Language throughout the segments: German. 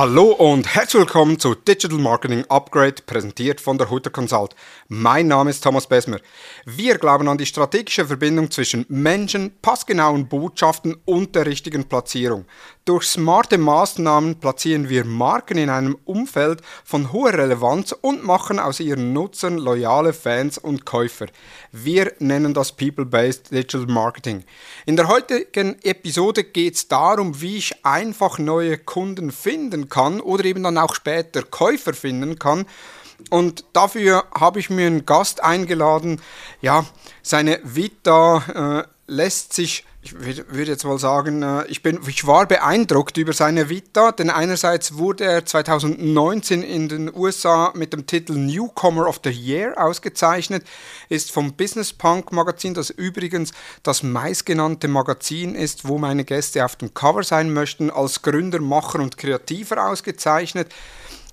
Hallo und herzlich willkommen zu Digital Marketing Upgrade, präsentiert von der Hutter Consult. Mein Name ist Thomas Besmer. Wir glauben an die strategische Verbindung zwischen Menschen, passgenauen Botschaften und der richtigen Platzierung. Durch smarte Maßnahmen platzieren wir Marken in einem Umfeld von hoher Relevanz und machen aus ihren Nutzern loyale Fans und Käufer. Wir nennen das People-Based Digital Marketing. In der heutigen Episode geht es darum, wie ich einfach neue Kunden finden kann oder eben dann auch später Käufer finden kann. Und dafür habe ich mir einen Gast eingeladen. Ja, seine Vita äh, lässt sich ich würde jetzt mal sagen, äh, ich, bin, ich war beeindruckt über seine Vita, denn einerseits wurde er 2019 in den USA mit dem Titel Newcomer of the Year ausgezeichnet, ist vom Business Punk Magazin, das übrigens das meistgenannte Magazin ist, wo meine Gäste auf dem Cover sein möchten, als Gründer, Macher und Kreativer ausgezeichnet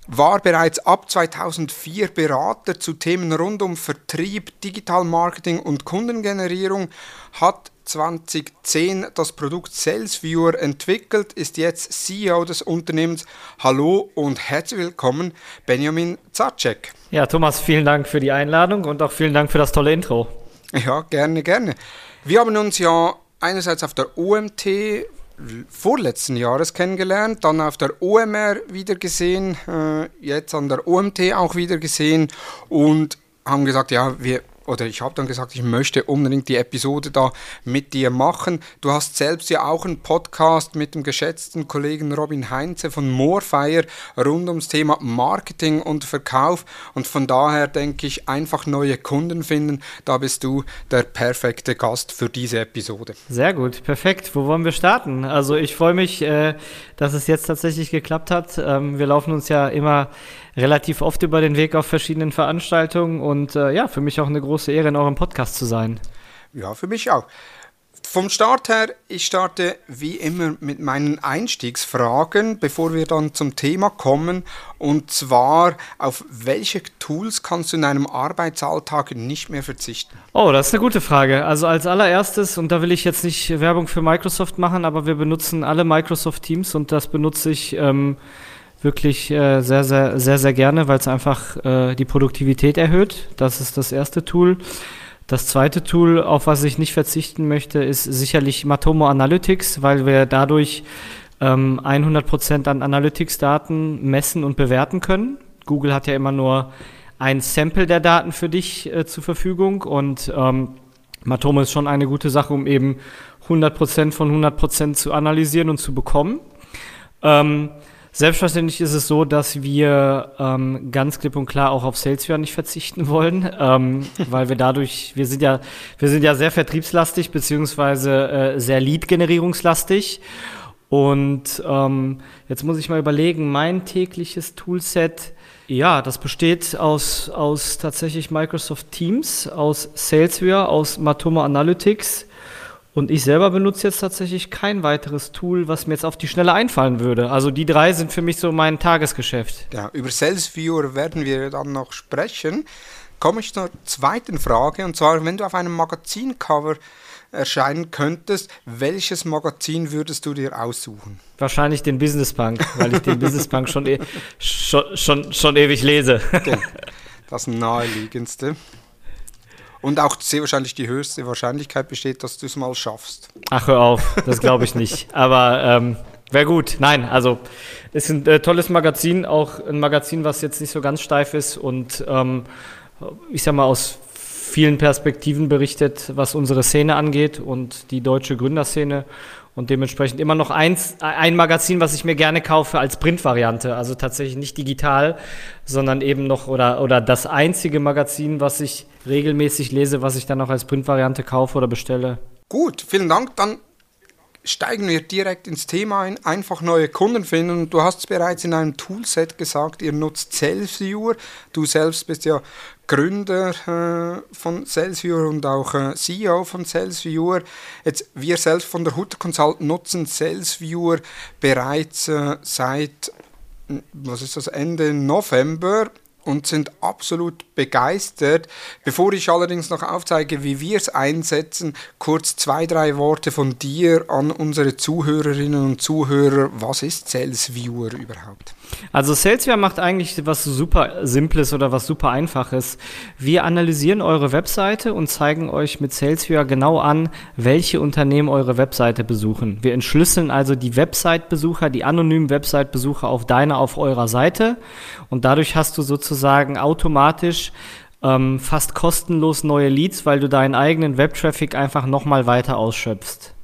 war bereits ab 2004 Berater zu Themen rund um Vertrieb, Digital Marketing und Kundengenerierung, hat 2010 das Produkt SalesViewer entwickelt, ist jetzt CEO des Unternehmens. Hallo und herzlich willkommen, Benjamin Zacek. Ja, Thomas, vielen Dank für die Einladung und auch vielen Dank für das tolle Intro. Ja, gerne, gerne. Wir haben uns ja einerseits auf der OMT vorletzten Jahres kennengelernt, dann auf der OMR wieder gesehen, äh, jetzt an der OMT auch wieder gesehen und haben gesagt, ja, wir oder ich habe dann gesagt, ich möchte unbedingt die Episode da mit dir machen. Du hast selbst ja auch einen Podcast mit dem geschätzten Kollegen Robin Heinze von Moorfire rund ums Thema Marketing und Verkauf. Und von daher denke ich, einfach neue Kunden finden, da bist du der perfekte Gast für diese Episode. Sehr gut, perfekt. Wo wollen wir starten? Also ich freue mich, äh, dass es jetzt tatsächlich geklappt hat. Ähm, wir laufen uns ja immer relativ oft über den Weg auf verschiedenen Veranstaltungen und äh, ja, für mich auch eine große Ehre, in eurem Podcast zu sein. Ja, für mich auch. Vom Start her, ich starte wie immer mit meinen Einstiegsfragen, bevor wir dann zum Thema kommen. Und zwar, auf welche Tools kannst du in deinem Arbeitsalltag nicht mehr verzichten? Oh, das ist eine gute Frage. Also als allererstes, und da will ich jetzt nicht Werbung für Microsoft machen, aber wir benutzen alle Microsoft Teams und das benutze ich. Ähm, wirklich äh, sehr, sehr, sehr, sehr gerne, weil es einfach äh, die Produktivität erhöht. Das ist das erste Tool. Das zweite Tool, auf was ich nicht verzichten möchte, ist sicherlich Matomo Analytics, weil wir dadurch ähm, 100% an Analytics-Daten messen und bewerten können. Google hat ja immer nur ein Sample der Daten für dich äh, zur Verfügung und ähm, Matomo ist schon eine gute Sache, um eben 100% von 100% zu analysieren und zu bekommen. Ähm, Selbstverständlich ist es so, dass wir ähm, ganz klipp und klar auch auf Salesforce nicht verzichten wollen, ähm, weil wir dadurch, wir sind ja, wir sind ja sehr vertriebslastig beziehungsweise äh, sehr Lead-generierungslastig. Und ähm, jetzt muss ich mal überlegen, mein tägliches Toolset, ja, das besteht aus, aus tatsächlich Microsoft Teams, aus Salesforce, aus Matomo Analytics, und ich selber benutze jetzt tatsächlich kein weiteres Tool, was mir jetzt auf die Schnelle einfallen würde. Also die drei sind für mich so mein Tagesgeschäft. Ja, über SalesViewer werden wir dann noch sprechen. Komme ich zur zweiten Frage, und zwar, wenn du auf einem Magazincover erscheinen könntest, welches Magazin würdest du dir aussuchen? Wahrscheinlich den Business Punk, weil ich den Business Punk schon, e schon, schon, schon ewig lese. Das naheliegendste. Und auch sehr wahrscheinlich die höchste Wahrscheinlichkeit besteht, dass du es mal schaffst. Ach, hör auf, das glaube ich nicht. Aber ähm, wäre gut. Nein, also ist ein äh, tolles Magazin, auch ein Magazin, was jetzt nicht so ganz steif ist und ähm, ich sag mal aus vielen Perspektiven berichtet, was unsere Szene angeht und die deutsche Gründerszene und dementsprechend immer noch eins, ein Magazin, was ich mir gerne kaufe als Printvariante, also tatsächlich nicht digital, sondern eben noch oder, oder das einzige Magazin, was ich regelmäßig lese, was ich dann auch als Printvariante kaufe oder bestelle. Gut, vielen Dank. Dann steigen wir direkt ins Thema ein. Einfach neue Kunden finden. Du hast es bereits in einem Toolset gesagt, ihr nutzt Salesviewer. Du selbst bist ja Gründer äh, von Salesviewer und auch äh, CEO von Salesviewer. Jetzt, wir selbst von der Hutter Consult nutzen Salesviewer bereits äh, seit was ist das, Ende November und sind absolut begeistert. Bevor ich allerdings noch aufzeige, wie wir es einsetzen, kurz zwei, drei Worte von dir an unsere Zuhörerinnen und Zuhörer. Was ist Sales Viewer überhaupt? Also SalesViewer macht eigentlich was super Simples oder was super Einfaches. Wir analysieren eure Webseite und zeigen euch mit SalesViewer genau an, welche Unternehmen eure Webseite besuchen. Wir entschlüsseln also die Website-Besucher, die anonymen Website-Besucher auf deiner, auf eurer Seite und dadurch hast du sozusagen automatisch ähm, fast kostenlos neue Leads, weil du deinen eigenen Web-Traffic einfach nochmal weiter ausschöpfst.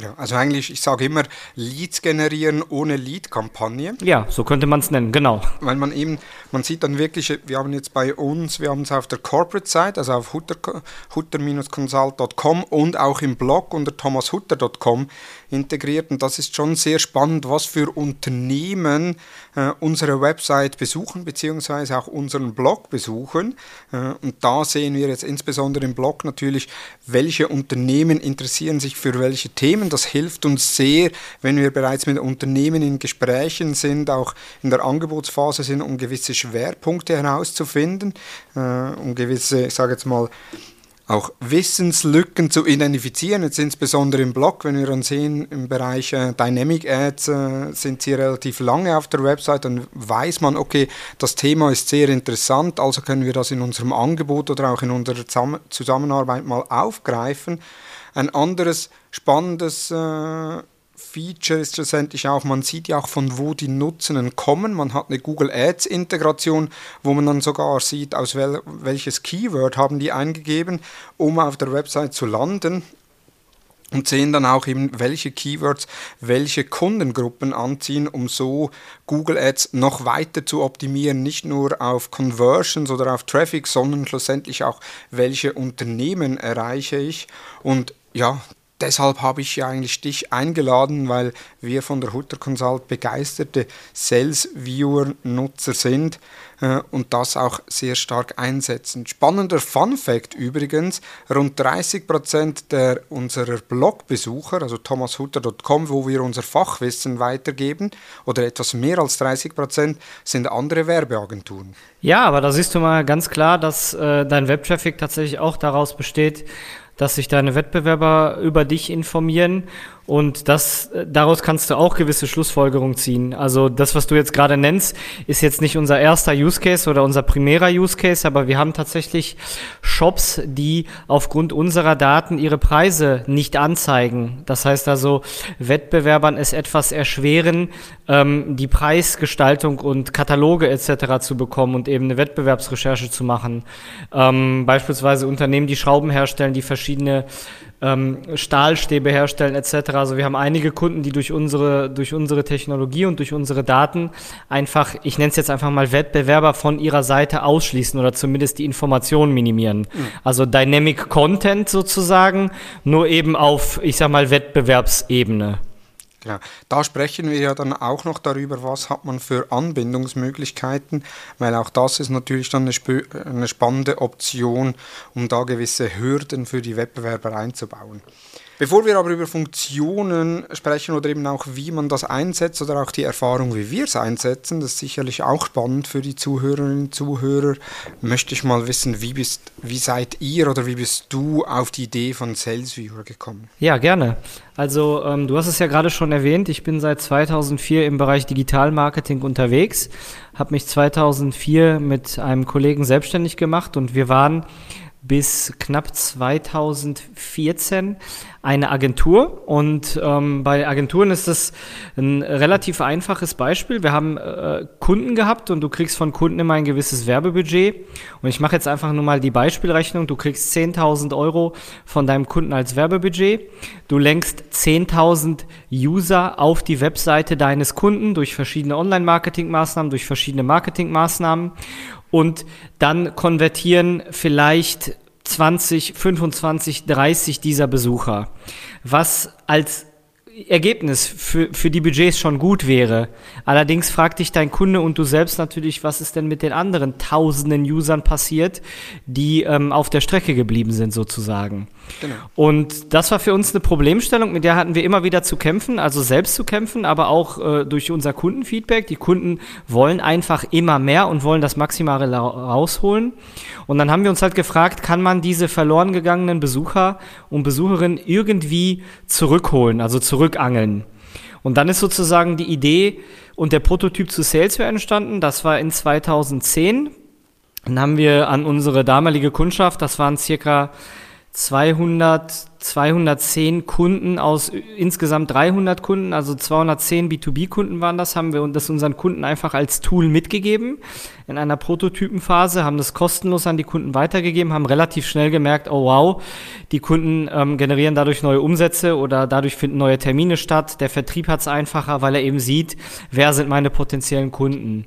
Ja, also eigentlich, ich sage immer, Leads generieren ohne Lead-Kampagne. Ja, so könnte man es nennen, genau. Weil man eben, man sieht dann wirklich, wir haben jetzt bei uns, wir haben es auf der Corporate-Seite, also auf hutter-consult.com und auch im Blog unter thomashutter.com integriert. Und das ist schon sehr spannend, was für Unternehmen äh, unsere Website besuchen, beziehungsweise auch unseren Blog besuchen. Äh, und da sehen wir jetzt insbesondere im Blog natürlich, welche Unternehmen interessieren sich für welche Themen. Das hilft uns sehr, wenn wir bereits mit Unternehmen in Gesprächen sind, auch in der Angebotsphase sind, um gewisse Schwerpunkte herauszufinden, äh, um gewisse, ich sage jetzt mal, auch Wissenslücken zu identifizieren, jetzt insbesondere im Blog, wenn wir dann sehen, im Bereich äh, Dynamic Ads äh, sind sie relativ lange auf der Website, dann weiß man, okay, das Thema ist sehr interessant, also können wir das in unserem Angebot oder auch in unserer Zusammenarbeit mal aufgreifen. Ein anderes spannendes äh, Feature ist schlussendlich auch, man sieht ja auch von wo die Nutzenden kommen. Man hat eine Google Ads Integration, wo man dann sogar sieht, aus wel welches Keyword haben die eingegeben, um auf der Website zu landen und sehen dann auch eben, welche Keywords welche Kundengruppen anziehen, um so Google Ads noch weiter zu optimieren, nicht nur auf Conversions oder auf Traffic, sondern schlussendlich auch, welche Unternehmen erreiche ich. Und ja, deshalb habe ich ja eigentlich dich eingeladen, weil wir von der Hutter Consult begeisterte Sales Viewer Nutzer sind äh, und das auch sehr stark einsetzen. Spannender Fun Fact übrigens, rund 30% der unserer Blogbesucher, also thomashutter.com, wo wir unser Fachwissen weitergeben, oder etwas mehr als 30% sind andere Werbeagenturen. Ja, aber da siehst du mal ganz klar, dass äh, dein Webtraffic tatsächlich auch daraus besteht, dass sich deine Wettbewerber über dich informieren und das, daraus kannst du auch gewisse Schlussfolgerungen ziehen. Also das, was du jetzt gerade nennst, ist jetzt nicht unser erster Use Case oder unser primärer Use Case, aber wir haben tatsächlich Shops, die aufgrund unserer Daten ihre Preise nicht anzeigen. Das heißt also, Wettbewerbern es etwas erschweren, ähm, die Preisgestaltung und Kataloge etc. zu bekommen und eben eine Wettbewerbsrecherche zu machen. Ähm, beispielsweise Unternehmen, die Schrauben herstellen, die verschiedene ähm, Stahlstäbe herstellen etc. Also wir haben einige Kunden, die durch unsere, durch unsere Technologie und durch unsere Daten einfach, ich nenne es jetzt einfach mal Wettbewerber von ihrer Seite ausschließen oder zumindest die Informationen minimieren. Mhm. Also Dynamic Content sozusagen, nur eben auf, ich sag mal, Wettbewerbsebene. Genau. Da sprechen wir ja dann auch noch darüber, was hat man für Anbindungsmöglichkeiten, weil auch das ist natürlich dann eine, eine spannende Option, um da gewisse Hürden für die Wettbewerber einzubauen. Bevor wir aber über Funktionen sprechen oder eben auch wie man das einsetzt oder auch die Erfahrung, wie wir es einsetzen, das ist sicherlich auch spannend für die Zuhörerinnen und Zuhörer, möchte ich mal wissen, wie, bist, wie seid ihr oder wie bist du auf die Idee von SalesViewer gekommen? Ja, gerne. Also ähm, du hast es ja gerade schon erwähnt, ich bin seit 2004 im Bereich Digitalmarketing unterwegs, habe mich 2004 mit einem Kollegen selbstständig gemacht und wir waren bis knapp 2014 eine Agentur und ähm, bei Agenturen ist das ein relativ einfaches Beispiel. Wir haben äh, Kunden gehabt und du kriegst von Kunden immer ein gewisses Werbebudget und ich mache jetzt einfach nur mal die Beispielrechnung. Du kriegst 10.000 Euro von deinem Kunden als Werbebudget. Du lenkst 10.000 User auf die Webseite deines Kunden durch verschiedene Online-Marketing-Maßnahmen, durch verschiedene Marketing-Maßnahmen und dann konvertieren vielleicht 20, 25, 30 dieser Besucher. Was als Ergebnis für, für die Budgets schon gut wäre. Allerdings fragt dich dein Kunde und du selbst natürlich, was ist denn mit den anderen tausenden Usern passiert, die ähm, auf der Strecke geblieben sind sozusagen. Genau. Und das war für uns eine Problemstellung, mit der hatten wir immer wieder zu kämpfen, also selbst zu kämpfen, aber auch äh, durch unser Kundenfeedback. Die Kunden wollen einfach immer mehr und wollen das Maximale rausholen. Und dann haben wir uns halt gefragt, kann man diese verloren gegangenen Besucher und Besucherinnen irgendwie zurückholen, also zurückangeln? Und dann ist sozusagen die Idee und der Prototyp zu Salesware entstanden. Das war in 2010. Dann haben wir an unsere damalige Kundschaft, das waren circa 200, 210 Kunden aus insgesamt 300 Kunden, also 210 B2B-Kunden waren das, haben wir das unseren Kunden einfach als Tool mitgegeben in einer Prototypenphase, haben das kostenlos an die Kunden weitergegeben, haben relativ schnell gemerkt, oh wow, die Kunden ähm, generieren dadurch neue Umsätze oder dadurch finden neue Termine statt. Der Vertrieb hat es einfacher, weil er eben sieht, wer sind meine potenziellen Kunden.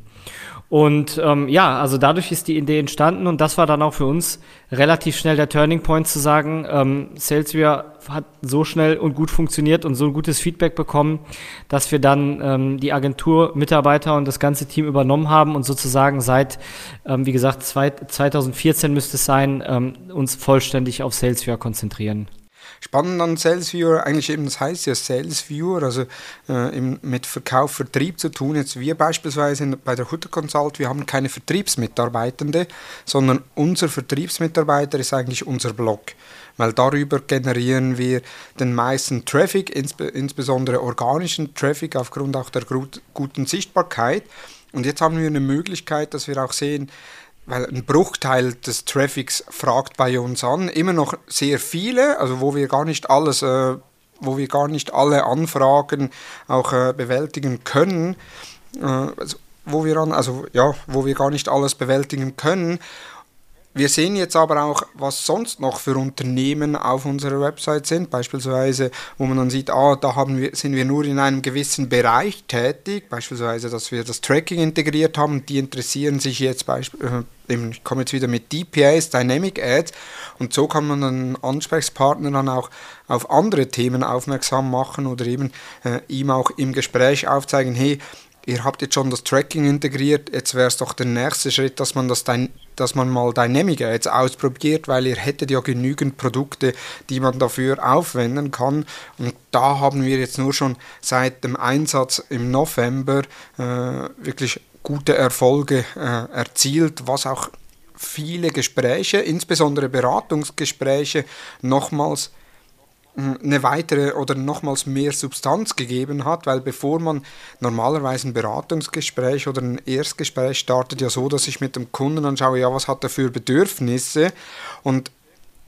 Und ähm, ja, also dadurch ist die Idee entstanden und das war dann auch für uns relativ schnell der Turning Point zu sagen, ähm, Salesware hat so schnell und gut funktioniert und so ein gutes Feedback bekommen, dass wir dann ähm, die Agentur, Mitarbeiter und das ganze Team übernommen haben und sozusagen seit, ähm, wie gesagt, zwei, 2014 müsste es sein, ähm, uns vollständig auf Salesware konzentrieren. Spannend an SalesViewer, eigentlich eben, das heißt ja SalesViewer, also äh, mit Verkauf, Vertrieb zu tun. Jetzt wir beispielsweise bei der Hutter Consult, wir haben keine Vertriebsmitarbeitende, sondern unser Vertriebsmitarbeiter ist eigentlich unser Blog weil darüber generieren wir den meisten Traffic, insbe insbesondere organischen Traffic aufgrund auch der guten Sichtbarkeit. Und jetzt haben wir eine Möglichkeit, dass wir auch sehen, weil ein Bruchteil des Traffics fragt bei uns an, immer noch sehr viele, also wo wir gar nicht alles, äh, wo wir gar nicht alle Anfragen auch äh, bewältigen können, äh, also, wo wir an, also ja, wo wir gar nicht alles bewältigen können wir sehen jetzt aber auch, was sonst noch für Unternehmen auf unserer Website sind, beispielsweise, wo man dann sieht, ah, da haben wir, sind wir nur in einem gewissen Bereich tätig, beispielsweise, dass wir das Tracking integriert haben, die interessieren sich jetzt, äh, ich komme jetzt wieder mit DPAs, Dynamic Ads, und so kann man dann Ansprechpartner dann auch auf andere Themen aufmerksam machen oder eben äh, ihm auch im Gespräch aufzeigen, hey, ihr habt jetzt schon das Tracking integriert, jetzt wäre es doch der nächste Schritt, dass man, das dass man mal Dynamic jetzt ausprobiert, weil ihr hättet ja genügend Produkte, die man dafür aufwenden kann. Und da haben wir jetzt nur schon seit dem Einsatz im November äh, wirklich gute Erfolge äh, erzielt, was auch viele Gespräche, insbesondere Beratungsgespräche, nochmals eine weitere oder nochmals mehr Substanz gegeben hat, weil bevor man normalerweise ein Beratungsgespräch oder ein Erstgespräch startet, ja so, dass ich mit dem Kunden anschaue, ja, was hat er für Bedürfnisse? Und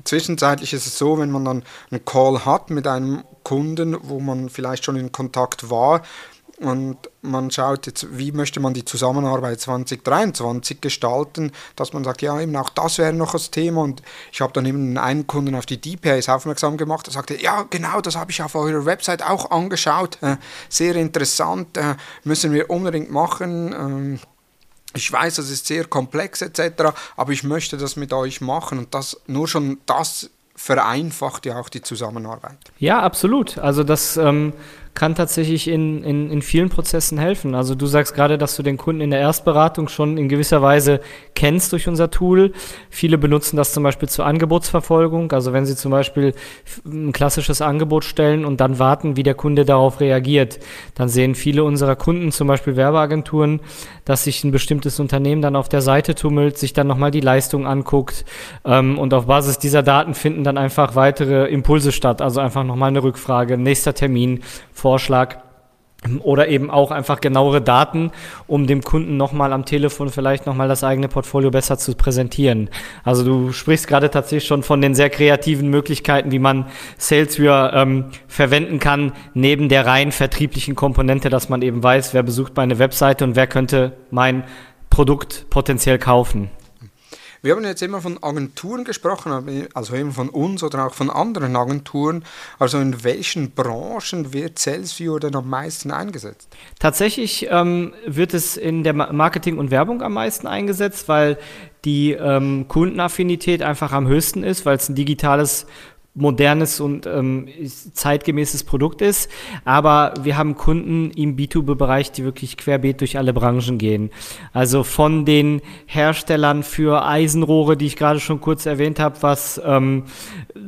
zwischenzeitlich ist es so, wenn man dann einen Call hat mit einem Kunden, wo man vielleicht schon in Kontakt war, und man schaut jetzt, wie möchte man die Zusammenarbeit 2023 gestalten, dass man sagt, ja, eben auch das wäre noch das Thema. Und ich habe dann eben einen Kunden auf die DPAs aufmerksam gemacht, der sagte, ja, genau, das habe ich auf eurer Website auch angeschaut. Äh, sehr interessant, äh, müssen wir unbedingt machen. Ähm, ich weiß, das ist sehr komplex etc., aber ich möchte das mit euch machen und das nur schon das vereinfacht ja auch die Zusammenarbeit. Ja, absolut. Also das ähm, kann tatsächlich in, in, in vielen Prozessen helfen. Also du sagst gerade, dass du den Kunden in der Erstberatung schon in gewisser Weise kennst durch unser Tool. Viele benutzen das zum Beispiel zur Angebotsverfolgung. Also wenn sie zum Beispiel ein klassisches Angebot stellen und dann warten, wie der Kunde darauf reagiert, dann sehen viele unserer Kunden, zum Beispiel Werbeagenturen, dass sich ein bestimmtes Unternehmen dann auf der Seite tummelt, sich dann nochmal die Leistung anguckt ähm, und auf Basis dieser Daten finden dann einfach weitere Impulse statt. Also einfach nochmal eine Rückfrage, nächster Termin, Vorschlag oder eben auch einfach genauere Daten, um dem Kunden nochmal am Telefon vielleicht nochmal das eigene Portfolio besser zu präsentieren. Also du sprichst gerade tatsächlich schon von den sehr kreativen Möglichkeiten, wie man Salesware ähm, verwenden kann, neben der rein vertrieblichen Komponente, dass man eben weiß, wer besucht meine Webseite und wer könnte mein Produkt potenziell kaufen. Wir haben jetzt immer von Agenturen gesprochen, also eben von uns oder auch von anderen Agenturen. Also in welchen Branchen wird Salesviewer denn am meisten eingesetzt? Tatsächlich ähm, wird es in der Marketing und Werbung am meisten eingesetzt, weil die ähm, Kundenaffinität einfach am höchsten ist, weil es ein digitales modernes und ähm, zeitgemäßes Produkt ist. Aber wir haben Kunden im B2B-Bereich, die wirklich querbeet durch alle Branchen gehen. Also von den Herstellern für Eisenrohre, die ich gerade schon kurz erwähnt habe, was ähm,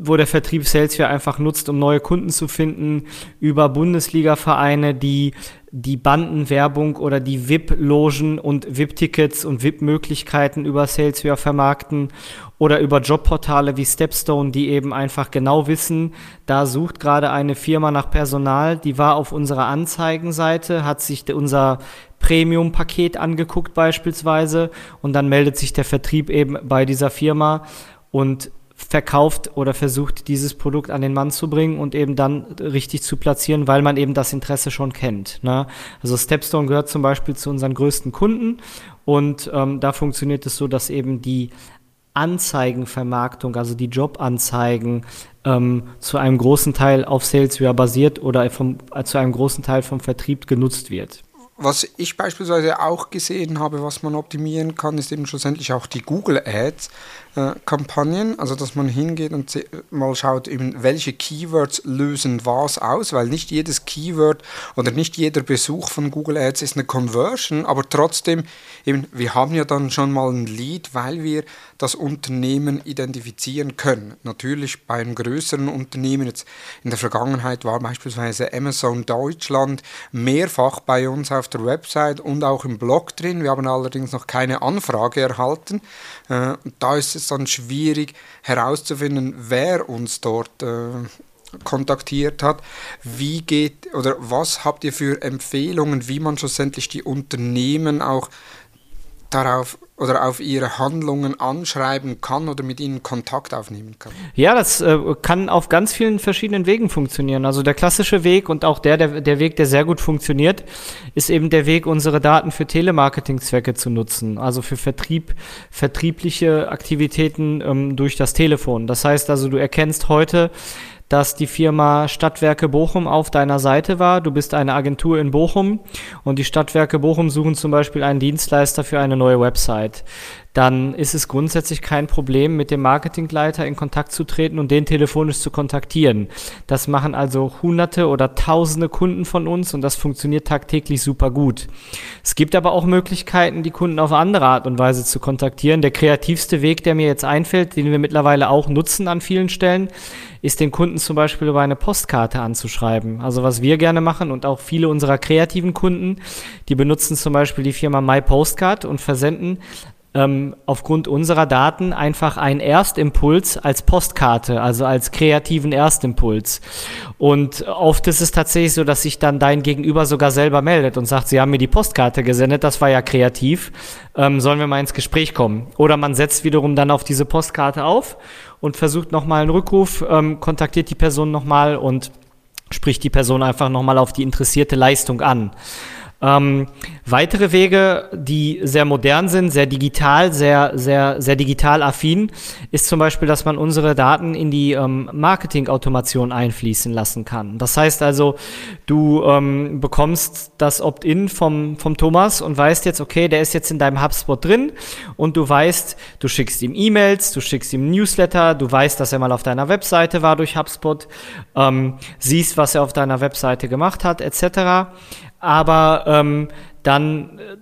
wo der Vertrieb Salesforce einfach nutzt, um neue Kunden zu finden, über Bundesliga-Vereine, die die Bandenwerbung oder die VIP-Logen und VIP-Tickets und VIP-Möglichkeiten über Salesware vermarkten oder über Jobportale wie Stepstone, die eben einfach genau wissen, da sucht gerade eine Firma nach Personal, die war auf unserer Anzeigenseite, hat sich unser Premium-Paket angeguckt beispielsweise und dann meldet sich der Vertrieb eben bei dieser Firma und verkauft oder versucht, dieses Produkt an den Mann zu bringen und eben dann richtig zu platzieren, weil man eben das Interesse schon kennt. Ne? Also Stepstone gehört zum Beispiel zu unseren größten Kunden und ähm, da funktioniert es so, dass eben die Anzeigenvermarktung, also die Jobanzeigen, ähm, zu einem großen Teil auf Salesware basiert oder vom, äh, zu einem großen Teil vom Vertrieb genutzt wird. Was ich beispielsweise auch gesehen habe, was man optimieren kann, ist eben schlussendlich auch die Google Ads. Äh, Kampagnen, also dass man hingeht und mal schaut, eben, welche Keywords lösen was aus, weil nicht jedes Keyword oder nicht jeder Besuch von Google Ads ist eine Conversion, aber trotzdem, eben, wir haben ja dann schon mal ein Lead, weil wir das Unternehmen identifizieren können. Natürlich bei einem größeren Unternehmen, jetzt in der Vergangenheit war beispielsweise Amazon Deutschland mehrfach bei uns auf der Website und auch im Blog drin. Wir haben allerdings noch keine Anfrage erhalten. Äh, da ist es dann schwierig herauszufinden, wer uns dort äh, kontaktiert hat. Wie geht oder was habt ihr für Empfehlungen, wie man schlussendlich die Unternehmen auch darauf oder auf ihre Handlungen anschreiben kann oder mit ihnen Kontakt aufnehmen kann? Ja, das äh, kann auf ganz vielen verschiedenen Wegen funktionieren. Also der klassische Weg und auch der, der, der Weg, der sehr gut funktioniert, ist eben der Weg, unsere Daten für Telemarketing-Zwecke zu nutzen. Also für Vertrieb, vertriebliche Aktivitäten ähm, durch das Telefon. Das heißt also, du erkennst heute, dass die Firma Stadtwerke Bochum auf deiner Seite war. Du bist eine Agentur in Bochum und die Stadtwerke Bochum suchen zum Beispiel einen Dienstleister für eine neue Website dann ist es grundsätzlich kein Problem, mit dem Marketingleiter in Kontakt zu treten und den telefonisch zu kontaktieren. Das machen also hunderte oder tausende Kunden von uns und das funktioniert tagtäglich super gut. Es gibt aber auch Möglichkeiten, die Kunden auf andere Art und Weise zu kontaktieren. Der kreativste Weg, der mir jetzt einfällt, den wir mittlerweile auch nutzen an vielen Stellen, ist den Kunden zum Beispiel über eine Postkarte anzuschreiben. Also was wir gerne machen und auch viele unserer kreativen Kunden, die benutzen zum Beispiel die Firma MyPostcard und versenden ähm, aufgrund unserer Daten einfach einen Erstimpuls als Postkarte, also als kreativen Erstimpuls. Und oft ist es tatsächlich so, dass sich dann dein Gegenüber sogar selber meldet und sagt, sie haben mir die Postkarte gesendet, das war ja kreativ, ähm, sollen wir mal ins Gespräch kommen. Oder man setzt wiederum dann auf diese Postkarte auf und versucht nochmal einen Rückruf, ähm, kontaktiert die Person nochmal und spricht die Person einfach nochmal auf die interessierte Leistung an. Ähm, weitere Wege, die sehr modern sind, sehr digital, sehr, sehr, sehr digital affin, ist zum Beispiel, dass man unsere Daten in die ähm, Marketing-Automation einfließen lassen kann. Das heißt also, du ähm, bekommst das Opt-in vom, vom Thomas und weißt jetzt, okay, der ist jetzt in deinem HubSpot drin und du weißt, du schickst ihm E-Mails, du schickst ihm Newsletter, du weißt, dass er mal auf deiner Webseite war durch HubSpot, ähm, siehst, was er auf deiner Webseite gemacht hat, etc aber ähm, dann äh,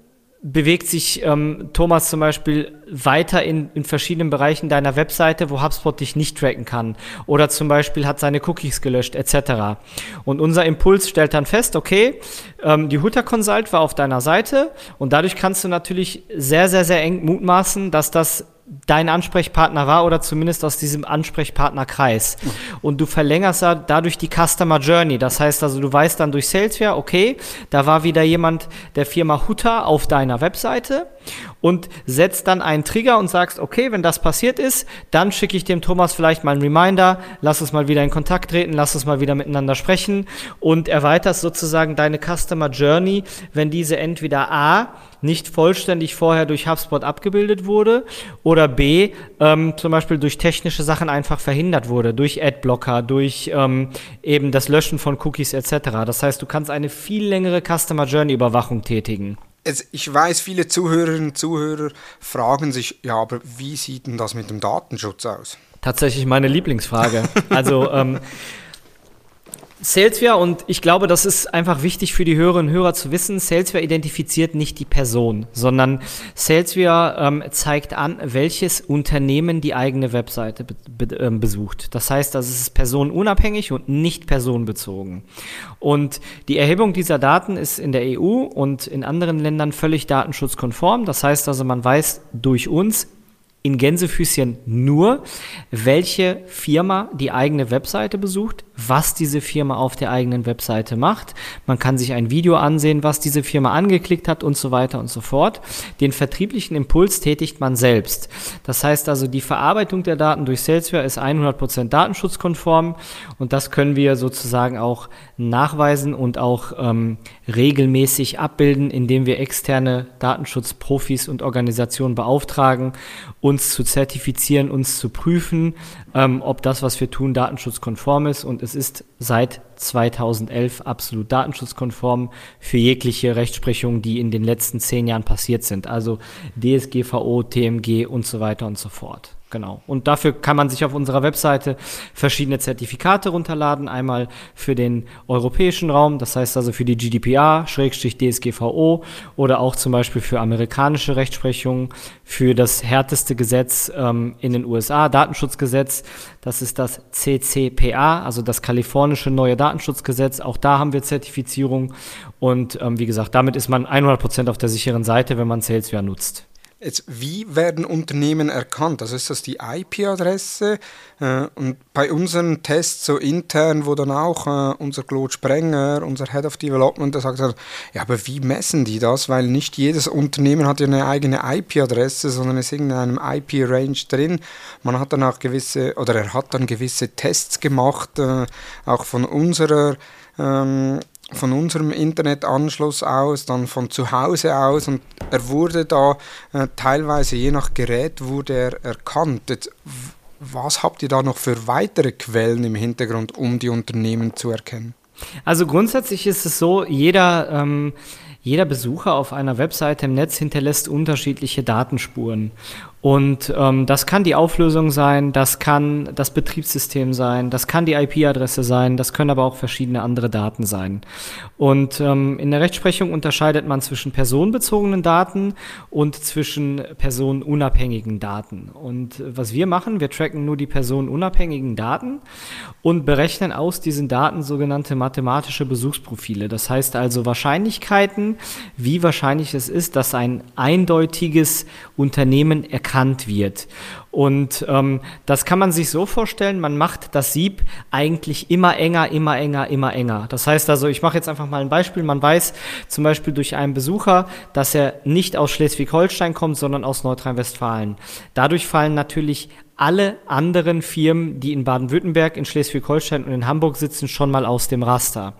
bewegt sich ähm, Thomas zum Beispiel weiter in, in verschiedenen Bereichen deiner Webseite, wo HubSpot dich nicht tracken kann. Oder zum Beispiel hat seine Cookies gelöscht, etc. Und unser Impuls stellt dann fest, okay, ähm, die Hutter Consult war auf deiner Seite und dadurch kannst du natürlich sehr, sehr, sehr eng mutmaßen, dass das dein Ansprechpartner war oder zumindest aus diesem Ansprechpartnerkreis. Und du verlängerst dadurch die Customer Journey. Das heißt also, du weißt dann durch Salesware, okay, da war wieder jemand der Firma Huta auf deiner Webseite und setzt dann einen Trigger und sagst, okay, wenn das passiert ist, dann schicke ich dem Thomas vielleicht mal einen Reminder, lass uns mal wieder in Kontakt treten, lass uns mal wieder miteinander sprechen und erweiterst sozusagen deine Customer Journey, wenn diese entweder A nicht vollständig vorher durch HubSpot abgebildet wurde oder B, ähm, zum Beispiel durch technische Sachen einfach verhindert wurde, durch Adblocker, durch ähm, eben das Löschen von Cookies etc. Das heißt, du kannst eine viel längere Customer Journey Überwachung tätigen. Ich weiß, viele Zuhörerinnen und Zuhörer fragen sich, ja, aber wie sieht denn das mit dem Datenschutz aus? Tatsächlich meine Lieblingsfrage. Also ähm, Salesware, und ich glaube, das ist einfach wichtig für die Hörerinnen und Hörer zu wissen, Salesware identifiziert nicht die Person, sondern Salesware ähm, zeigt an, welches Unternehmen die eigene Webseite be be äh, besucht. Das heißt, das ist personenunabhängig und nicht personenbezogen. Und die Erhebung dieser Daten ist in der EU und in anderen Ländern völlig datenschutzkonform. Das heißt also, man weiß durch uns, in Gänsefüßchen nur, welche Firma die eigene Webseite besucht, was diese Firma auf der eigenen Webseite macht. Man kann sich ein Video ansehen, was diese Firma angeklickt hat und so weiter und so fort. Den vertrieblichen Impuls tätigt man selbst. Das heißt also, die Verarbeitung der Daten durch Salesware ist 100% datenschutzkonform und das können wir sozusagen auch nachweisen und auch ähm, regelmäßig abbilden, indem wir externe Datenschutzprofis und Organisationen beauftragen, uns zu zertifizieren, uns zu prüfen, ähm, ob das, was wir tun, datenschutzkonform ist. Und es ist seit 2011 absolut datenschutzkonform für jegliche Rechtsprechung, die in den letzten zehn Jahren passiert sind. Also DSGVO, TMG und so weiter und so fort. Genau. Und dafür kann man sich auf unserer Webseite verschiedene Zertifikate runterladen. Einmal für den europäischen Raum, das heißt also für die GDPR, Schrägstrich DSGVO oder auch zum Beispiel für amerikanische Rechtsprechung, für das härteste Gesetz ähm, in den USA, Datenschutzgesetz. Das ist das CCPA, also das kalifornische neue Datenschutzgesetz. Auch da haben wir Zertifizierung. Und ähm, wie gesagt, damit ist man 100% auf der sicheren Seite, wenn man Salesware nutzt. Jetzt, wie werden Unternehmen erkannt? Also ist das die IP-Adresse? Äh, und bei unseren Tests so intern, wo dann auch äh, unser Claude Sprenger, unser Head of Development, der sagt, ja, aber wie messen die das? Weil nicht jedes Unternehmen hat ja eine eigene IP-Adresse, sondern ist in einem IP-Range drin. Man hat dann auch gewisse, oder er hat dann gewisse Tests gemacht, äh, auch von unserer ähm, von unserem Internetanschluss aus, dann von zu Hause aus und er wurde da äh, teilweise je nach Gerät wurde er erkannt. Jetzt, was habt ihr da noch für weitere Quellen im Hintergrund, um die Unternehmen zu erkennen? Also grundsätzlich ist es so, jeder, ähm, jeder Besucher auf einer Webseite im Netz hinterlässt unterschiedliche Datenspuren. Und ähm, das kann die Auflösung sein, das kann das Betriebssystem sein, das kann die IP-Adresse sein, das können aber auch verschiedene andere Daten sein. Und ähm, in der Rechtsprechung unterscheidet man zwischen personenbezogenen Daten und zwischen personenunabhängigen Daten. Und was wir machen, wir tracken nur die personenunabhängigen Daten und berechnen aus diesen Daten sogenannte mathematische Besuchsprofile. Das heißt also Wahrscheinlichkeiten, wie wahrscheinlich es ist, dass ein eindeutiges Unternehmen erkannt erkannt wird. Und ähm, das kann man sich so vorstellen, man macht das Sieb eigentlich immer enger, immer enger, immer enger. Das heißt also, ich mache jetzt einfach mal ein Beispiel. Man weiß zum Beispiel durch einen Besucher, dass er nicht aus Schleswig-Holstein kommt, sondern aus Nordrhein-Westfalen. Dadurch fallen natürlich alle anderen Firmen, die in Baden-Württemberg, in Schleswig-Holstein und in Hamburg sitzen, schon mal aus dem Raster.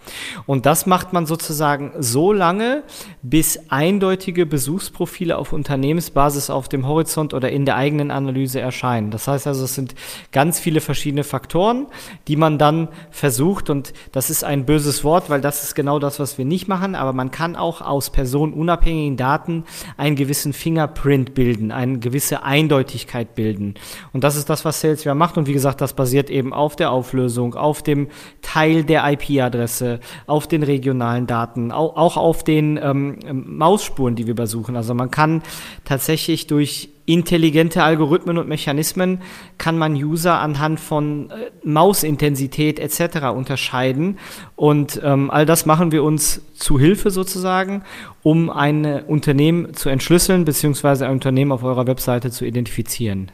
Und das macht man sozusagen so lange, bis eindeutige Besuchsprofile auf Unternehmensbasis auf dem Horizont oder in der eigenen Analyse erscheinen. Das heißt also, es sind ganz viele verschiedene Faktoren, die man dann versucht, und das ist ein böses Wort, weil das ist genau das, was wir nicht machen, aber man kann auch aus personenunabhängigen Daten einen gewissen Fingerprint bilden, eine gewisse Eindeutigkeit bilden. Und das ist das, was Salesware macht. Und wie gesagt, das basiert eben auf der Auflösung, auf dem Teil der IP-Adresse, auf den regionalen Daten, auch, auf den ähm, Mausspuren, die wir besuchen. Also man kann tatsächlich durch intelligente Algorithmen und Mechanismen kann man User anhand von äh, Mausintensität etc. unterscheiden. Und ähm, all das machen wir uns zu Hilfe sozusagen, um ein Unternehmen zu entschlüsseln, beziehungsweise ein Unternehmen auf eurer Webseite zu identifizieren.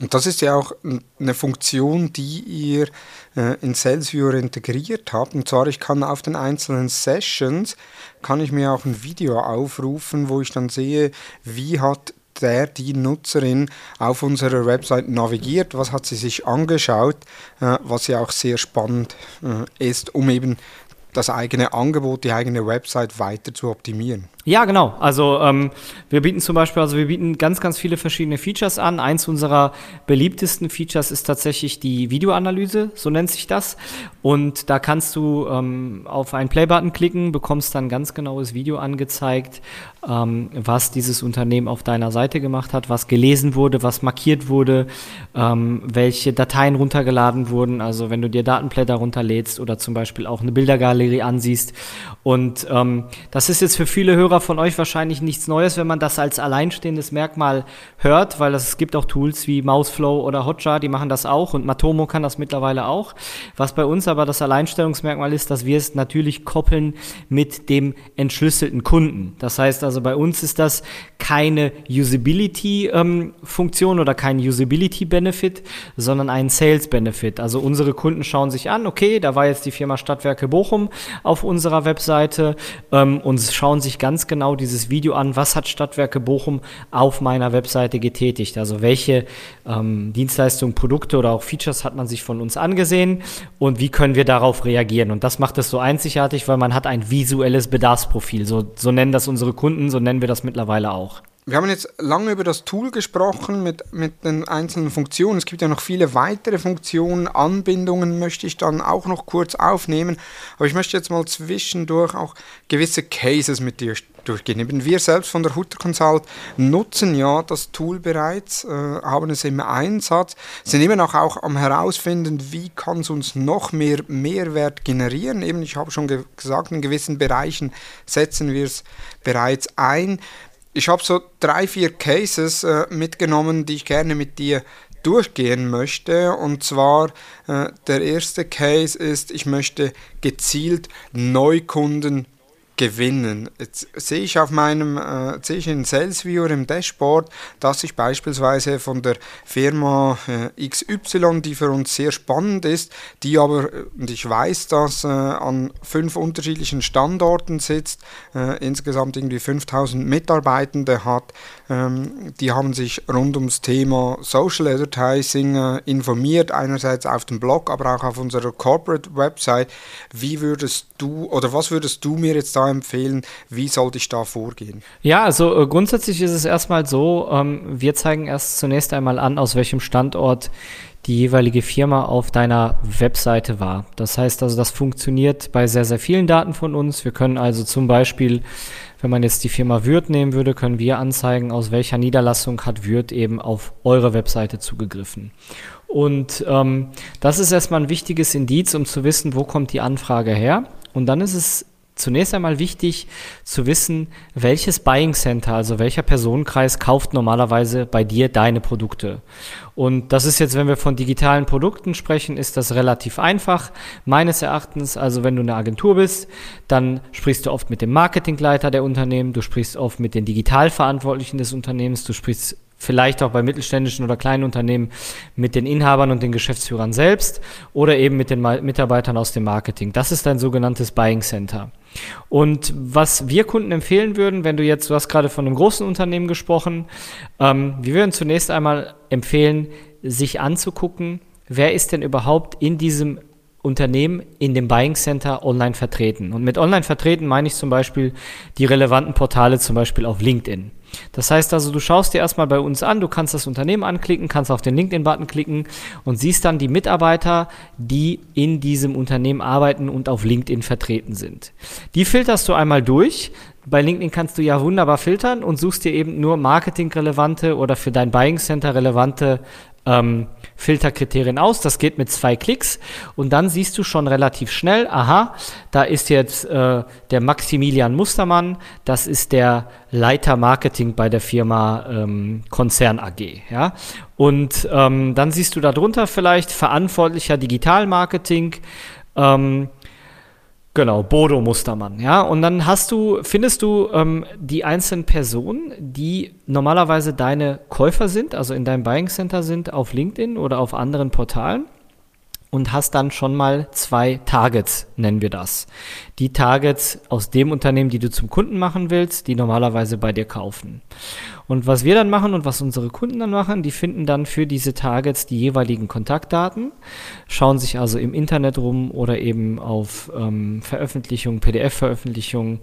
Und das ist ja auch eine Funktion, die ihr äh, in SalesViewer integriert habt. Und zwar, ich kann auf den einzelnen Sessions, kann ich mir auch ein Video aufrufen, wo ich dann sehe, wie hat der, die Nutzerin auf unserer Website navigiert, was hat sie sich angeschaut, äh, was ja auch sehr spannend äh, ist, um eben das eigene Angebot, die eigene Website weiter zu optimieren. Ja, genau. Also ähm, wir bieten zum Beispiel, also wir bieten ganz, ganz viele verschiedene Features an. Eins unserer beliebtesten Features ist tatsächlich die Videoanalyse, so nennt sich das. Und da kannst du ähm, auf einen Playbutton klicken, bekommst dann ganz genaues Video angezeigt, ähm, was dieses Unternehmen auf deiner Seite gemacht hat, was gelesen wurde, was markiert wurde, ähm, welche Dateien runtergeladen wurden. Also wenn du dir Datenblätter runterlädst oder zum Beispiel auch eine Bildergalerie ansiehst. Und ähm, das ist jetzt für viele Hörer von euch wahrscheinlich nichts Neues, wenn man das als alleinstehendes Merkmal hört, weil es gibt auch Tools wie Mouseflow oder Hotjar, die machen das auch und Matomo kann das mittlerweile auch. Was bei uns aber das Alleinstellungsmerkmal ist, dass wir es natürlich koppeln mit dem entschlüsselten Kunden. Das heißt also bei uns ist das keine Usability-Funktion ähm, oder kein Usability-Benefit, sondern ein Sales-Benefit. Also unsere Kunden schauen sich an, okay, da war jetzt die Firma Stadtwerke Bochum auf unserer Webseite ähm, und schauen sich ganz genau dieses Video an, was hat Stadtwerke Bochum auf meiner Webseite getätigt. Also welche ähm, Dienstleistungen, Produkte oder auch Features hat man sich von uns angesehen und wie können wir darauf reagieren. Und das macht es so einzigartig, weil man hat ein visuelles Bedarfsprofil. So, so nennen das unsere Kunden so nennen wir das mittlerweile auch. Wir haben jetzt lange über das Tool gesprochen mit, mit den einzelnen Funktionen. Es gibt ja noch viele weitere Funktionen. Anbindungen möchte ich dann auch noch kurz aufnehmen. Aber ich möchte jetzt mal zwischendurch auch gewisse Cases mit dir durchgehen. Eben wir selbst von der Hutter Consult nutzen ja das Tool bereits, äh, haben es im Einsatz, sind immer noch auch am herausfinden, wie kann es uns noch mehr Mehrwert generieren. Eben, ich habe schon ge gesagt, in gewissen Bereichen setzen wir es bereits ein. Ich habe so drei, vier Cases äh, mitgenommen, die ich gerne mit dir durchgehen möchte. Und zwar äh, der erste Case ist, ich möchte gezielt Neukunden gewinnen. Jetzt sehe ich auf meinem, äh, sehe ich in Sales Viewer im Dashboard, dass ich beispielsweise von der Firma äh, XY, die für uns sehr spannend ist, die aber, äh, und ich weiß, dass äh, an fünf unterschiedlichen Standorten sitzt, äh, insgesamt irgendwie 5000 Mitarbeitende hat, ähm, die haben sich rund ums Thema Social Advertising äh, informiert, einerseits auf dem Blog, aber auch auf unserer Corporate Website. Wie würdest du oder was würdest du mir jetzt da empfehlen? Wie sollte ich da vorgehen? Ja, also äh, grundsätzlich ist es erstmal so, ähm, wir zeigen erst zunächst einmal an, aus welchem Standort die jeweilige Firma auf deiner Webseite war. Das heißt also, das funktioniert bei sehr, sehr vielen Daten von uns. Wir können also zum Beispiel, wenn man jetzt die Firma Würth nehmen würde, können wir anzeigen, aus welcher Niederlassung hat Würth eben auf eure Webseite zugegriffen. Und ähm, das ist erstmal ein wichtiges Indiz, um zu wissen, wo kommt die Anfrage her. Und dann ist es zunächst einmal wichtig zu wissen, welches Buying Center, also welcher Personenkreis kauft normalerweise bei dir deine Produkte. Und das ist jetzt, wenn wir von digitalen Produkten sprechen, ist das relativ einfach. Meines Erachtens, also wenn du eine Agentur bist, dann sprichst du oft mit dem Marketingleiter der Unternehmen, du sprichst oft mit den Digitalverantwortlichen des Unternehmens, du sprichst vielleicht auch bei mittelständischen oder kleinen Unternehmen mit den Inhabern und den Geschäftsführern selbst oder eben mit den Mitarbeitern aus dem Marketing. Das ist ein sogenanntes Buying Center. Und was wir Kunden empfehlen würden, wenn du jetzt, du hast gerade von einem großen Unternehmen gesprochen, ähm, wir würden zunächst einmal empfehlen, sich anzugucken, wer ist denn überhaupt in diesem Unternehmen in dem Buying Center online vertreten. Und mit online vertreten meine ich zum Beispiel die relevanten Portale, zum Beispiel auf LinkedIn. Das heißt also, du schaust dir erstmal bei uns an, du kannst das Unternehmen anklicken, kannst auf den LinkedIn-Button klicken und siehst dann die Mitarbeiter, die in diesem Unternehmen arbeiten und auf LinkedIn vertreten sind. Die filterst du einmal durch. Bei LinkedIn kannst du ja wunderbar filtern und suchst dir eben nur marketingrelevante oder für dein Buying Center relevante ähm, Filterkriterien aus. Das geht mit zwei Klicks und dann siehst du schon relativ schnell, aha, da ist jetzt äh, der Maximilian Mustermann, das ist der Leiter Marketing bei der Firma ähm, Konzern AG. Ja? Und ähm, dann siehst du darunter vielleicht verantwortlicher Digitalmarketing. Ähm, Genau, Bodo Mustermann, ja. Und dann hast du, findest du ähm, die einzelnen Personen, die normalerweise deine Käufer sind, also in deinem Buying Center sind, auf LinkedIn oder auf anderen Portalen und hast dann schon mal zwei Targets, nennen wir das. Die Targets aus dem Unternehmen, die du zum Kunden machen willst, die normalerweise bei dir kaufen. Und was wir dann machen und was unsere Kunden dann machen, die finden dann für diese Targets die jeweiligen Kontaktdaten, schauen sich also im Internet rum oder eben auf ähm, Veröffentlichungen, PDF-Veröffentlichungen,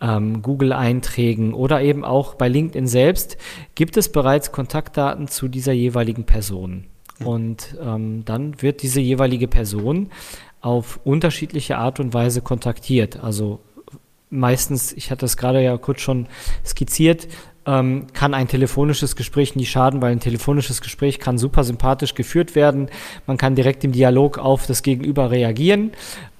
ähm, Google-Einträgen oder eben auch bei LinkedIn selbst gibt es bereits Kontaktdaten zu dieser jeweiligen Person. Und ähm, dann wird diese jeweilige Person auf unterschiedliche Art und Weise kontaktiert. Also meistens, ich hatte es gerade ja kurz schon skizziert, ähm, kann ein telefonisches Gespräch nie schaden, weil ein telefonisches Gespräch kann super sympathisch geführt werden. Man kann direkt im Dialog auf das Gegenüber reagieren.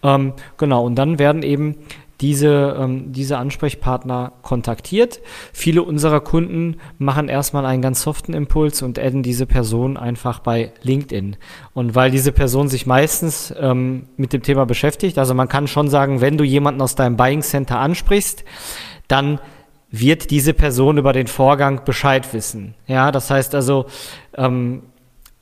Ähm, genau, und dann werden eben diese, ähm, diese Ansprechpartner kontaktiert. Viele unserer Kunden machen erstmal einen ganz soften Impuls und adden diese Person einfach bei LinkedIn. Und weil diese Person sich meistens ähm, mit dem Thema beschäftigt, also man kann schon sagen, wenn du jemanden aus deinem Buying Center ansprichst, dann wird diese Person über den Vorgang Bescheid wissen. Ja, das heißt also, ähm,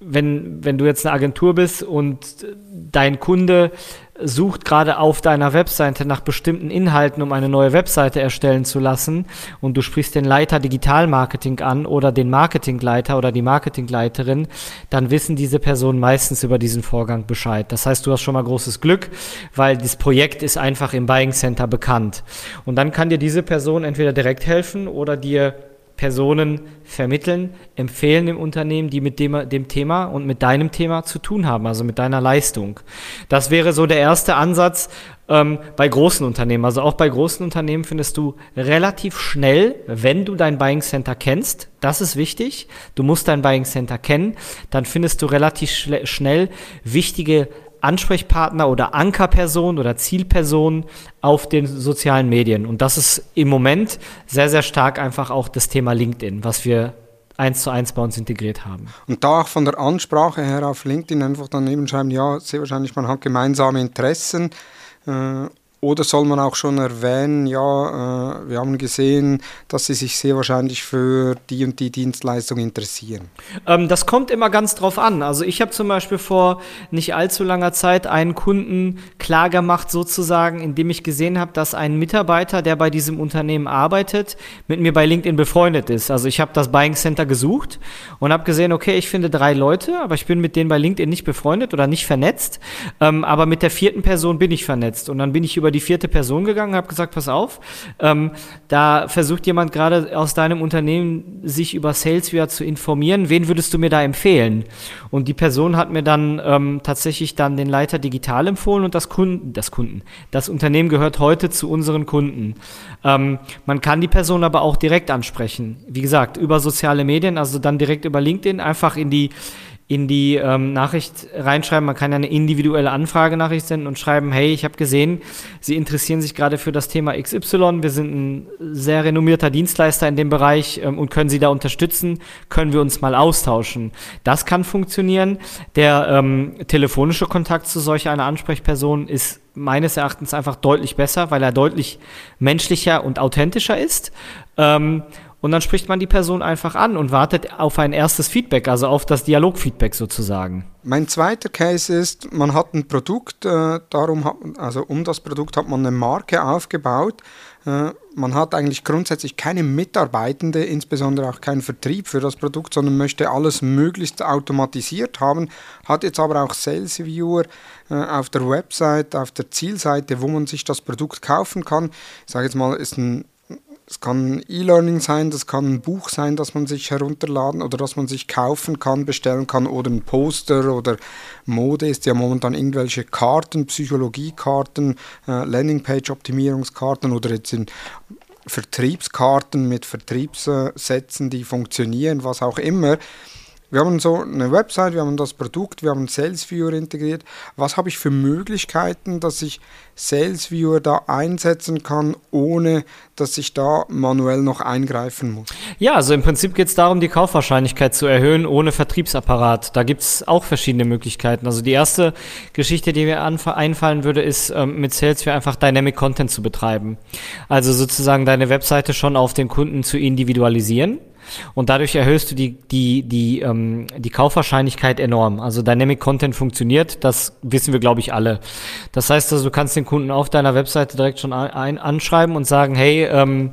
wenn, wenn du jetzt eine Agentur bist und dein Kunde sucht gerade auf deiner Webseite nach bestimmten Inhalten, um eine neue Webseite erstellen zu lassen und du sprichst den Leiter Digitalmarketing an oder den Marketingleiter oder die Marketingleiterin, dann wissen diese Personen meistens über diesen Vorgang Bescheid. Das heißt, du hast schon mal großes Glück, weil das Projekt ist einfach im Buying Center bekannt. Und dann kann dir diese Person entweder direkt helfen oder dir Personen vermitteln, empfehlen im Unternehmen, die mit dem, dem Thema und mit deinem Thema zu tun haben, also mit deiner Leistung. Das wäre so der erste Ansatz ähm, bei großen Unternehmen. Also auch bei großen Unternehmen findest du relativ schnell, wenn du dein Buying Center kennst, das ist wichtig, du musst dein Buying Center kennen, dann findest du relativ schnell wichtige Ansprechpartner oder Ankerperson oder Zielperson auf den sozialen Medien. Und das ist im Moment sehr, sehr stark einfach auch das Thema LinkedIn, was wir eins zu eins bei uns integriert haben. Und da auch von der Ansprache her auf LinkedIn einfach daneben schreiben, ja, sehr wahrscheinlich, man hat gemeinsame Interessen äh, oder soll man auch schon erwähnen, ja, äh, wir haben gesehen, dass Sie sich sehr wahrscheinlich für die und die Dienstleistung interessieren? Ähm, das kommt immer ganz drauf an. Also ich habe zum Beispiel vor nicht allzu langer Zeit einen Kunden klar gemacht, sozusagen, indem ich gesehen habe, dass ein Mitarbeiter, der bei diesem Unternehmen arbeitet, mit mir bei LinkedIn befreundet ist. Also ich habe das Buying Center gesucht und habe gesehen, okay, ich finde drei Leute, aber ich bin mit denen bei LinkedIn nicht befreundet oder nicht vernetzt. Ähm, aber mit der vierten Person bin ich vernetzt. Und dann bin ich über über die vierte Person gegangen, habe gesagt, pass auf, ähm, da versucht jemand gerade aus deinem Unternehmen sich über SalesVia zu informieren. Wen würdest du mir da empfehlen? Und die Person hat mir dann ähm, tatsächlich dann den Leiter digital empfohlen und das Kunden, das Kunden, das Unternehmen gehört heute zu unseren Kunden. Ähm, man kann die Person aber auch direkt ansprechen. Wie gesagt, über soziale Medien, also dann direkt über LinkedIn, einfach in die in die ähm, Nachricht reinschreiben. Man kann ja eine individuelle Anfragenachricht senden und schreiben, hey, ich habe gesehen, Sie interessieren sich gerade für das Thema XY. Wir sind ein sehr renommierter Dienstleister in dem Bereich ähm, und können Sie da unterstützen. Können wir uns mal austauschen? Das kann funktionieren. Der ähm, telefonische Kontakt zu solch einer Ansprechperson ist meines Erachtens einfach deutlich besser, weil er deutlich menschlicher und authentischer ist. Ähm, und dann spricht man die Person einfach an und wartet auf ein erstes Feedback, also auf das Dialogfeedback sozusagen. Mein zweiter Case ist, man hat ein Produkt, äh, darum hat, also um das Produkt hat man eine Marke aufgebaut. Äh, man hat eigentlich grundsätzlich keine Mitarbeitende, insbesondere auch keinen Vertrieb für das Produkt, sondern möchte alles möglichst automatisiert haben. Hat jetzt aber auch Sales Viewer äh, auf der Website, auf der Zielseite, wo man sich das Produkt kaufen kann. Ich sage jetzt mal, ist ein es kann E-Learning sein, das kann ein Buch sein, das man sich herunterladen oder das man sich kaufen kann, bestellen kann oder ein Poster oder Mode ist ja momentan irgendwelche Karten, Psychologiekarten, äh, Landingpage-Optimierungskarten oder jetzt in Vertriebskarten mit Vertriebssätzen, die funktionieren, was auch immer. Wir haben so eine Website, wir haben das Produkt, wir haben SalesViewer integriert. Was habe ich für Möglichkeiten, dass ich SalesViewer da einsetzen kann, ohne dass ich da manuell noch eingreifen muss? Ja, also im Prinzip geht es darum, die Kaufwahrscheinlichkeit zu erhöhen ohne Vertriebsapparat. Da gibt es auch verschiedene Möglichkeiten. Also die erste Geschichte, die mir einfallen würde, ist ähm, mit SalesViewer einfach Dynamic Content zu betreiben. Also sozusagen deine Webseite schon auf den Kunden zu individualisieren und dadurch erhöhst du die, die, die, ähm, die Kaufwahrscheinlichkeit enorm. Also Dynamic Content funktioniert, das wissen wir, glaube ich, alle. Das heißt also, du kannst den Kunden auf deiner Webseite direkt schon ein, anschreiben und sagen, hey, ähm,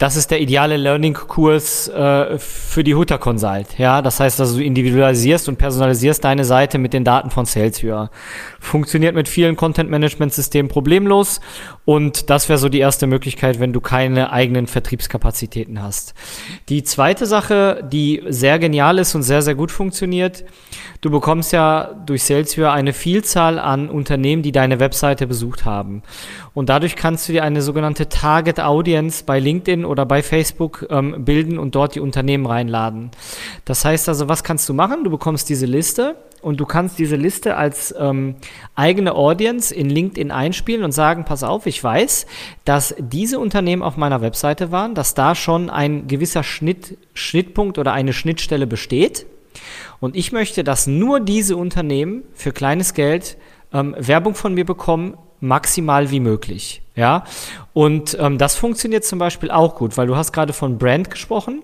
das ist der ideale Learning-Kurs äh, für die Hutter Consult. Ja, das heißt, dass du individualisierst und personalisierst deine Seite mit den Daten von SalesViewer. Funktioniert mit vielen Content-Management-Systemen problemlos und das wäre so die erste Möglichkeit, wenn du keine eigenen Vertriebskapazitäten hast. Die zweite Sache, die sehr genial ist und sehr, sehr gut funktioniert, du bekommst ja durch SalesViewer eine Vielzahl an Unternehmen, die deine Webseite besucht haben. Und dadurch kannst du dir eine sogenannte Target Audience bei LinkedIn oder bei Facebook ähm, bilden und dort die Unternehmen reinladen. Das heißt also, was kannst du machen? Du bekommst diese Liste und du kannst diese Liste als ähm, eigene Audience in LinkedIn einspielen und sagen, pass auf, ich weiß, dass diese Unternehmen auf meiner Webseite waren, dass da schon ein gewisser Schnitt, Schnittpunkt oder eine Schnittstelle besteht. Und ich möchte, dass nur diese Unternehmen für kleines Geld ähm, Werbung von mir bekommen, maximal wie möglich. Ja, und ähm, das funktioniert zum Beispiel auch gut, weil du hast gerade von Brand gesprochen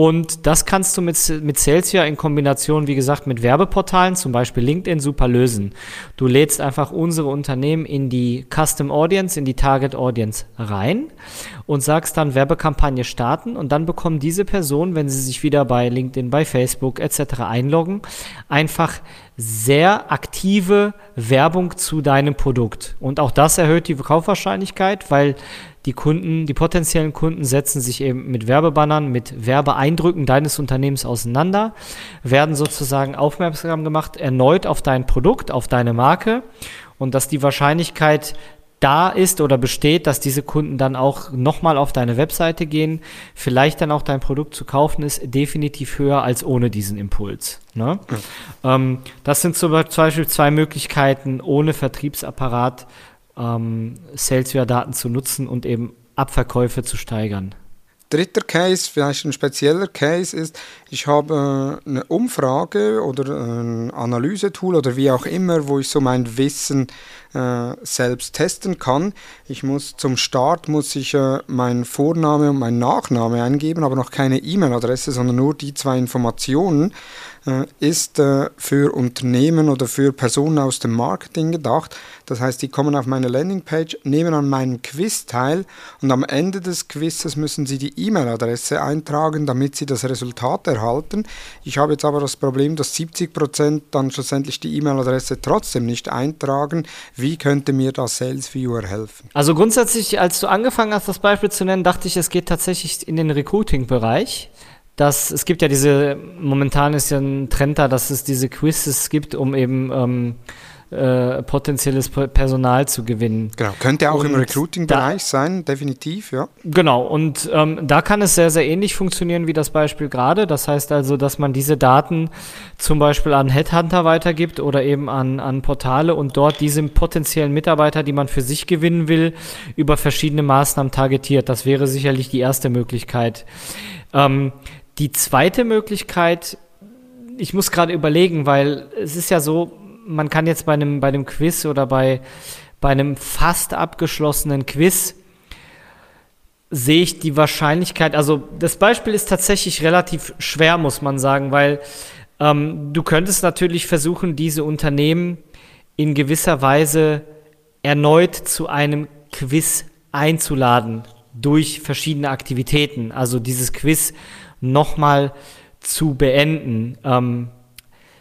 und das kannst du mit, mit Celsius in Kombination, wie gesagt, mit Werbeportalen, zum Beispiel LinkedIn, super lösen. Du lädst einfach unsere Unternehmen in die Custom Audience, in die Target Audience rein und sagst dann Werbekampagne starten und dann bekommen diese Personen, wenn sie sich wieder bei LinkedIn, bei Facebook etc. einloggen, einfach sehr aktive Werbung zu deinem Produkt. Und auch das erhöht die Kaufwahrscheinlichkeit, weil die Kunden, die potenziellen Kunden setzen sich eben mit Werbebannern, mit Werbeeindrücken deines Unternehmens auseinander, werden sozusagen aufmerksam gemacht erneut auf dein Produkt, auf deine Marke und dass die Wahrscheinlichkeit da ist oder besteht, dass diese Kunden dann auch nochmal auf deine Webseite gehen, vielleicht dann auch dein Produkt zu kaufen ist, definitiv höher als ohne diesen Impuls. Ne? Ja. Ähm, das sind zum Beispiel zwei Möglichkeiten, ohne Vertriebsapparat ähm, Salesware-Daten zu nutzen und eben Abverkäufe zu steigern. Dritter Case, vielleicht ein spezieller Case ist, ich habe äh, eine Umfrage oder ein Analysetool oder wie auch immer, wo ich so mein Wissen äh, selbst testen kann. Ich muss zum Start muss ich äh, meinen Vorname und meinen Nachname eingeben, aber noch keine E-Mail-Adresse, sondern nur die zwei Informationen. Äh, ist äh, für Unternehmen oder für Personen aus dem Marketing gedacht. Das heißt, die kommen auf meine Landingpage, nehmen an meinem Quiz teil und am Ende des Quizzes müssen sie die E-Mail-Adresse eintragen, damit sie das Resultat erhalten. Ich habe jetzt aber das Problem, dass 70% dann schlussendlich die E-Mail-Adresse trotzdem nicht eintragen. Wie könnte mir das Sales Viewer helfen? Also grundsätzlich, als du angefangen hast, das Beispiel zu nennen, dachte ich, es geht tatsächlich in den Recruiting-Bereich dass es gibt ja diese, momentan ist ja ein Trend da, dass es diese Quizzes gibt, um eben ähm, äh, potenzielles Personal zu gewinnen. Genau, könnte auch und im Recruiting-Bereich sein, definitiv, ja. Genau, und ähm, da kann es sehr, sehr ähnlich funktionieren wie das Beispiel gerade. Das heißt also, dass man diese Daten zum Beispiel an Headhunter weitergibt oder eben an, an Portale und dort diese potenziellen Mitarbeiter, die man für sich gewinnen will, über verschiedene Maßnahmen targetiert. Das wäre sicherlich die erste Möglichkeit. Ähm, die zweite Möglichkeit, ich muss gerade überlegen, weil es ist ja so, man kann jetzt bei einem, bei einem Quiz oder bei, bei einem fast abgeschlossenen Quiz sehe ich die Wahrscheinlichkeit, also das Beispiel ist tatsächlich relativ schwer, muss man sagen, weil ähm, du könntest natürlich versuchen, diese Unternehmen in gewisser Weise erneut zu einem Quiz einzuladen durch verschiedene Aktivitäten. Also dieses Quiz nochmal zu beenden. Ähm,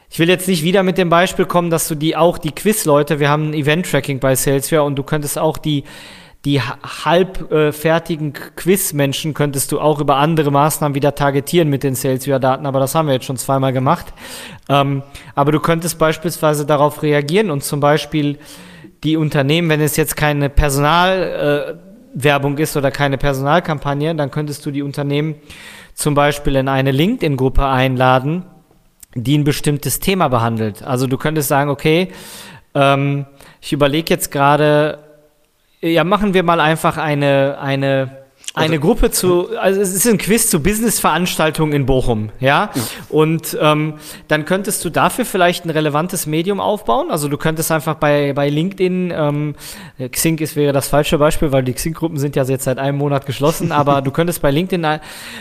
ich will jetzt nicht wieder mit dem Beispiel kommen, dass du die auch die Quiz-Leute, wir haben ein Event-Tracking bei Salesforce und du könntest auch die die halbfertigen äh, Quiz-Menschen könntest du auch über andere Maßnahmen wieder targetieren mit den Salesforce-Daten, aber das haben wir jetzt schon zweimal gemacht. Ähm, aber du könntest beispielsweise darauf reagieren und zum Beispiel die Unternehmen, wenn es jetzt keine Personalwerbung äh, ist oder keine Personalkampagne, dann könntest du die Unternehmen zum Beispiel in eine LinkedIn-Gruppe einladen, die ein bestimmtes Thema behandelt. Also du könntest sagen, okay, ähm, ich überlege jetzt gerade, ja, machen wir mal einfach eine, eine eine Gruppe zu, also es ist ein Quiz zu Business-Veranstaltungen in Bochum, ja. ja. Und ähm, dann könntest du dafür vielleicht ein relevantes Medium aufbauen. Also du könntest einfach bei, bei LinkedIn, ähm, Xing ist wäre das falsche Beispiel, weil die Xing-Gruppen sind ja jetzt seit einem Monat geschlossen, aber du könntest bei LinkedIn,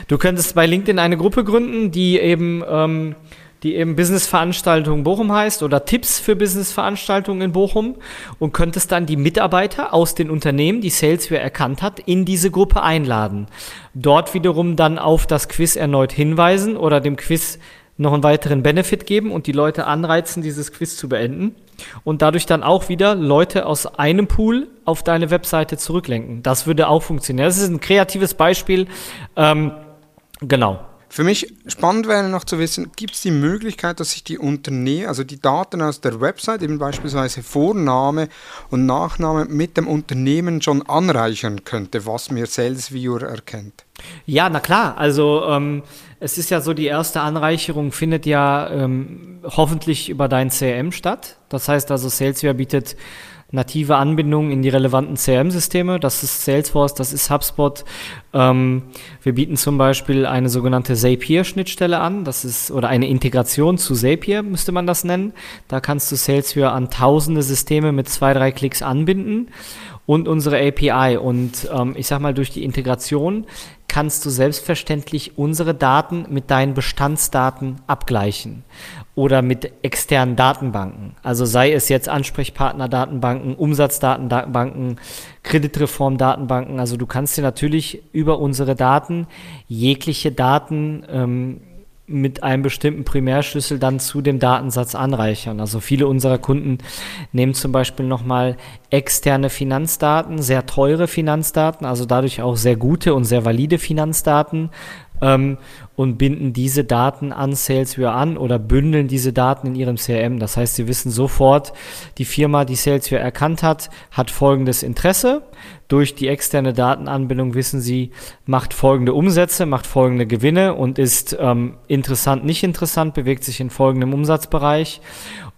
du könntest bei LinkedIn eine Gruppe gründen, die eben ähm, die eben Businessveranstaltung Bochum heißt oder Tipps für Businessveranstaltungen in Bochum und könntest dann die Mitarbeiter aus den Unternehmen, die Salesware erkannt hat, in diese Gruppe einladen. Dort wiederum dann auf das Quiz erneut hinweisen oder dem Quiz noch einen weiteren Benefit geben und die Leute anreizen, dieses Quiz zu beenden und dadurch dann auch wieder Leute aus einem Pool auf deine Webseite zurücklenken. Das würde auch funktionieren. Das ist ein kreatives Beispiel. Ähm, genau. Für mich spannend wäre noch zu wissen, gibt es die Möglichkeit, dass ich die Unternehmen, also die Daten aus der Website, eben beispielsweise Vorname und Nachname mit dem Unternehmen schon anreichern könnte, was mir SalesViewer erkennt? Ja, na klar. Also ähm, es ist ja so, die erste Anreicherung findet ja ähm, hoffentlich über dein CRM statt. Das heißt also, SalesViewer bietet native Anbindungen in die relevanten CRM-Systeme. Das ist Salesforce, das ist HubSpot. Ähm, wir bieten zum Beispiel eine sogenannte Zapier-Schnittstelle an. Das ist, oder eine Integration zu Zapier, müsste man das nennen. Da kannst du Salesforce an tausende Systeme mit zwei, drei Klicks anbinden und unsere API. Und ähm, ich sag mal, durch die Integration kannst du selbstverständlich unsere Daten mit deinen Bestandsdaten abgleichen oder mit externen Datenbanken. Also sei es jetzt Ansprechpartner-Datenbanken, Umsatzdatenbanken, Kreditreform-Datenbanken. Also du kannst dir natürlich über unsere Daten jegliche Daten ähm, mit einem bestimmten Primärschlüssel dann zu dem Datensatz anreichern. Also viele unserer Kunden nehmen zum Beispiel nochmal externe Finanzdaten, sehr teure Finanzdaten, also dadurch auch sehr gute und sehr valide Finanzdaten ähm, und binden diese Daten an SalesViewer an oder bündeln diese Daten in ihrem CRM. Das heißt, sie wissen sofort, die Firma, die SalesViewer erkannt hat, hat folgendes Interesse. Durch die externe Datenanbindung wissen sie, macht folgende Umsätze, macht folgende Gewinne und ist ähm, interessant, nicht interessant, bewegt sich in folgendem Umsatzbereich.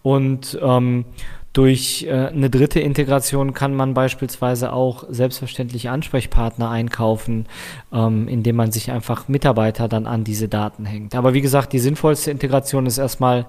Und ähm, durch äh, eine dritte Integration kann man beispielsweise auch selbstverständlich Ansprechpartner einkaufen, ähm, indem man sich einfach Mitarbeiter dann an diese Daten hängt. Aber wie gesagt, die sinnvollste Integration ist erstmal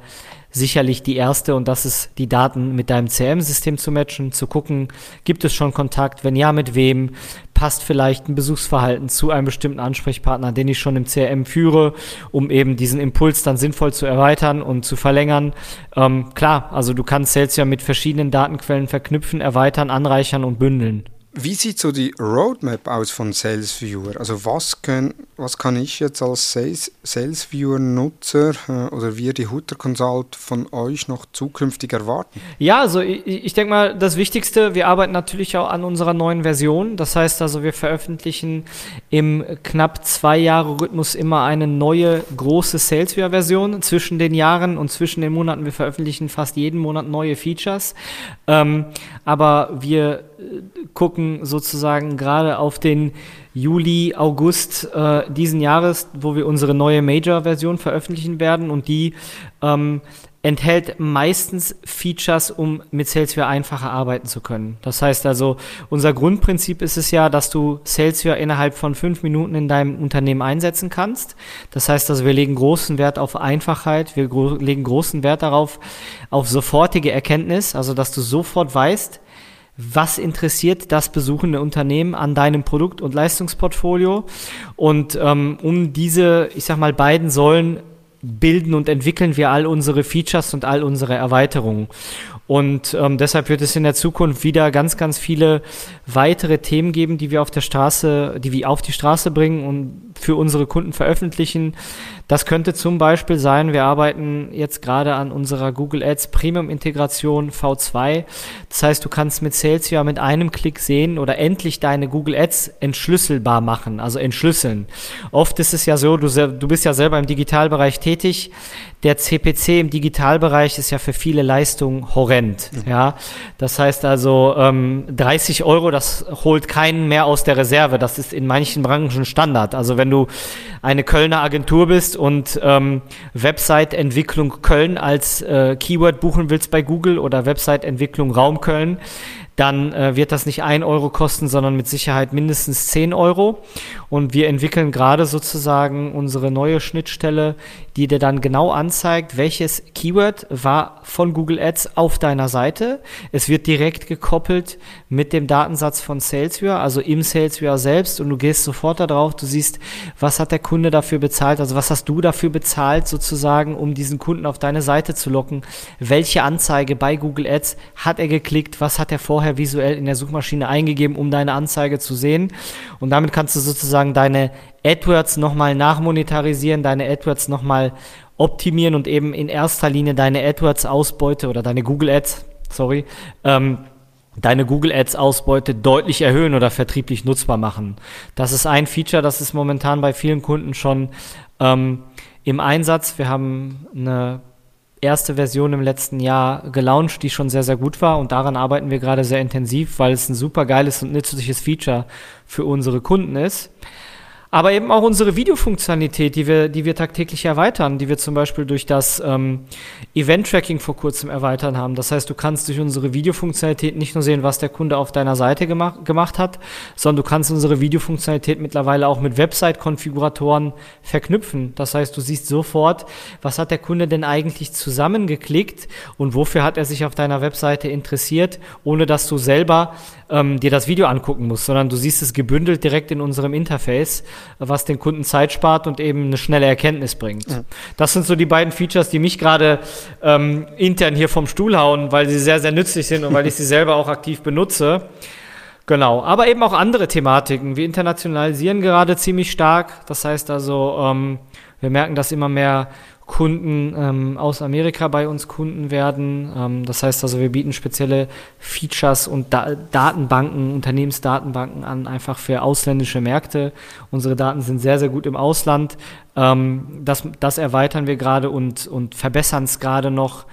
sicherlich die erste und das ist die Daten mit deinem CM-System zu matchen, zu gucken, gibt es schon Kontakt, wenn ja, mit wem, passt vielleicht ein Besuchsverhalten zu einem bestimmten Ansprechpartner, den ich schon im CRM führe, um eben diesen Impuls dann sinnvoll zu erweitern und zu verlängern. Ähm, klar, also du kannst Sales ja mit verschiedenen Datenquellen verknüpfen, erweitern, anreichern und bündeln. Wie sieht so die Roadmap aus von SalesViewer? Also was, können, was kann ich jetzt als Sales, SalesViewer-Nutzer äh, oder wir die Hutter Consult von euch noch zukünftig erwarten? Ja, also ich, ich denke mal, das Wichtigste, wir arbeiten natürlich auch an unserer neuen Version. Das heißt also, wir veröffentlichen im knapp zwei Jahre Rhythmus immer eine neue große SalesViewer-Version zwischen den Jahren und zwischen den Monaten. Wir veröffentlichen fast jeden Monat neue Features. Ähm, aber wir gucken sozusagen gerade auf den Juli, August äh, diesen Jahres, wo wir unsere neue Major-Version veröffentlichen werden und die ähm, enthält meistens Features, um mit Salesforce einfacher arbeiten zu können. Das heißt also, unser Grundprinzip ist es ja, dass du Salesforce innerhalb von fünf Minuten in deinem Unternehmen einsetzen kannst. Das heißt also, wir legen großen Wert auf Einfachheit, wir gro legen großen Wert darauf, auf sofortige Erkenntnis, also dass du sofort weißt, was interessiert das besuchende Unternehmen an deinem Produkt- und Leistungsportfolio. Und ähm, um diese, ich sag mal, beiden Säulen bilden und entwickeln wir all unsere Features und all unsere Erweiterungen. Und ähm, deshalb wird es in der Zukunft wieder ganz, ganz viele weitere Themen geben, die wir auf der Straße, die wir auf die Straße bringen und für unsere Kunden veröffentlichen. Das könnte zum Beispiel sein, wir arbeiten jetzt gerade an unserer Google Ads Premium Integration V2. Das heißt, du kannst mit Sales ja mit einem Klick sehen oder endlich deine Google Ads entschlüsselbar machen, also entschlüsseln. Oft ist es ja so, du, du bist ja selber im Digitalbereich tätig. Der CPC im Digitalbereich ist ja für viele Leistungen horrend. Mhm. Ja, das heißt also ähm, 30 Euro, das holt keinen mehr aus der Reserve. Das ist in manchen Branchen Standard. Also wenn du eine Kölner Agentur bist und ähm, Website-Entwicklung Köln als äh, Keyword buchen willst bei Google oder Website-Entwicklung Raum Köln, dann äh, wird das nicht ein Euro kosten, sondern mit Sicherheit mindestens 10 Euro. Und wir entwickeln gerade sozusagen unsere neue Schnittstelle, die dir dann genau anzeigt, welches Keyword war von Google Ads auf deiner Seite. Es wird direkt gekoppelt mit dem Datensatz von SalesViewer, also im SalesViewer selbst. Und du gehst sofort darauf, du siehst, was hat der Kunde dafür bezahlt, also was hast du dafür bezahlt sozusagen, um diesen Kunden auf deine Seite zu locken, welche Anzeige bei Google Ads hat er geklickt, was hat er vorher visuell in der Suchmaschine eingegeben, um deine Anzeige zu sehen? Und damit kannst du sozusagen deine AdWords nochmal nachmonetarisieren, deine AdWords nochmal optimieren und eben in erster Linie deine AdWords-Ausbeute oder deine Google Ads, sorry, ähm, deine Google Ads Ausbeute deutlich erhöhen oder vertrieblich nutzbar machen. Das ist ein Feature, das ist momentan bei vielen Kunden schon ähm, im Einsatz. Wir haben eine erste Version im letzten Jahr gelauncht, die schon sehr, sehr gut war und daran arbeiten wir gerade sehr intensiv, weil es ein super geiles und nützliches Feature für unsere Kunden ist aber eben auch unsere Videofunktionalität, die wir, die wir tagtäglich erweitern, die wir zum Beispiel durch das ähm, Event-Tracking vor kurzem erweitern haben. Das heißt, du kannst durch unsere Videofunktionalität nicht nur sehen, was der Kunde auf deiner Seite gemacht, gemacht hat, sondern du kannst unsere Videofunktionalität mittlerweile auch mit Website-Konfiguratoren verknüpfen. Das heißt, du siehst sofort, was hat der Kunde denn eigentlich zusammengeklickt und wofür hat er sich auf deiner Webseite interessiert, ohne dass du selber ähm, dir das Video angucken musst, sondern du siehst es gebündelt direkt in unserem Interface, was den Kunden Zeit spart und eben eine schnelle Erkenntnis bringt. Ja. Das sind so die beiden Features, die mich gerade ähm, intern hier vom Stuhl hauen, weil sie sehr, sehr nützlich sind und weil ich sie selber auch aktiv benutze. Genau, aber eben auch andere Thematiken. Wir internationalisieren gerade ziemlich stark. Das heißt also, ähm, wir merken, dass immer mehr Kunden ähm, aus Amerika bei uns Kunden werden. Ähm, das heißt also, wir bieten spezielle Features und da Datenbanken, Unternehmensdatenbanken an, einfach für ausländische Märkte. Unsere Daten sind sehr, sehr gut im Ausland. Ähm, das, das erweitern wir gerade und, und verbessern es gerade noch.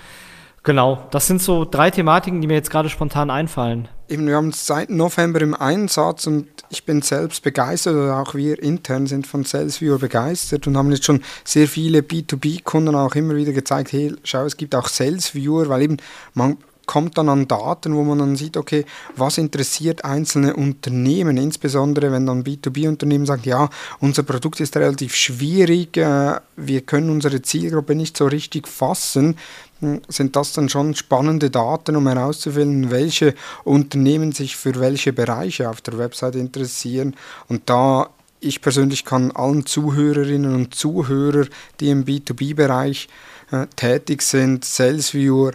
Genau, das sind so drei Thematiken, die mir jetzt gerade spontan einfallen. Eben, wir haben es seit November im Einsatz und ich bin selbst begeistert oder auch wir intern sind von SalesViewer begeistert und haben jetzt schon sehr viele B2B-Kunden auch immer wieder gezeigt, hey, schau, es gibt auch SalesViewer, weil eben man kommt dann an Daten, wo man dann sieht, okay, was interessiert einzelne Unternehmen, insbesondere wenn dann B2B-Unternehmen sagen, ja, unser Produkt ist relativ schwierig, äh, wir können unsere Zielgruppe nicht so richtig fassen, sind das dann schon spannende Daten, um herauszufinden, welche Unternehmen sich für welche Bereiche auf der Website interessieren. Und da ich persönlich kann allen Zuhörerinnen und Zuhörern, die im B2B-Bereich äh, tätig sind, SalesViewer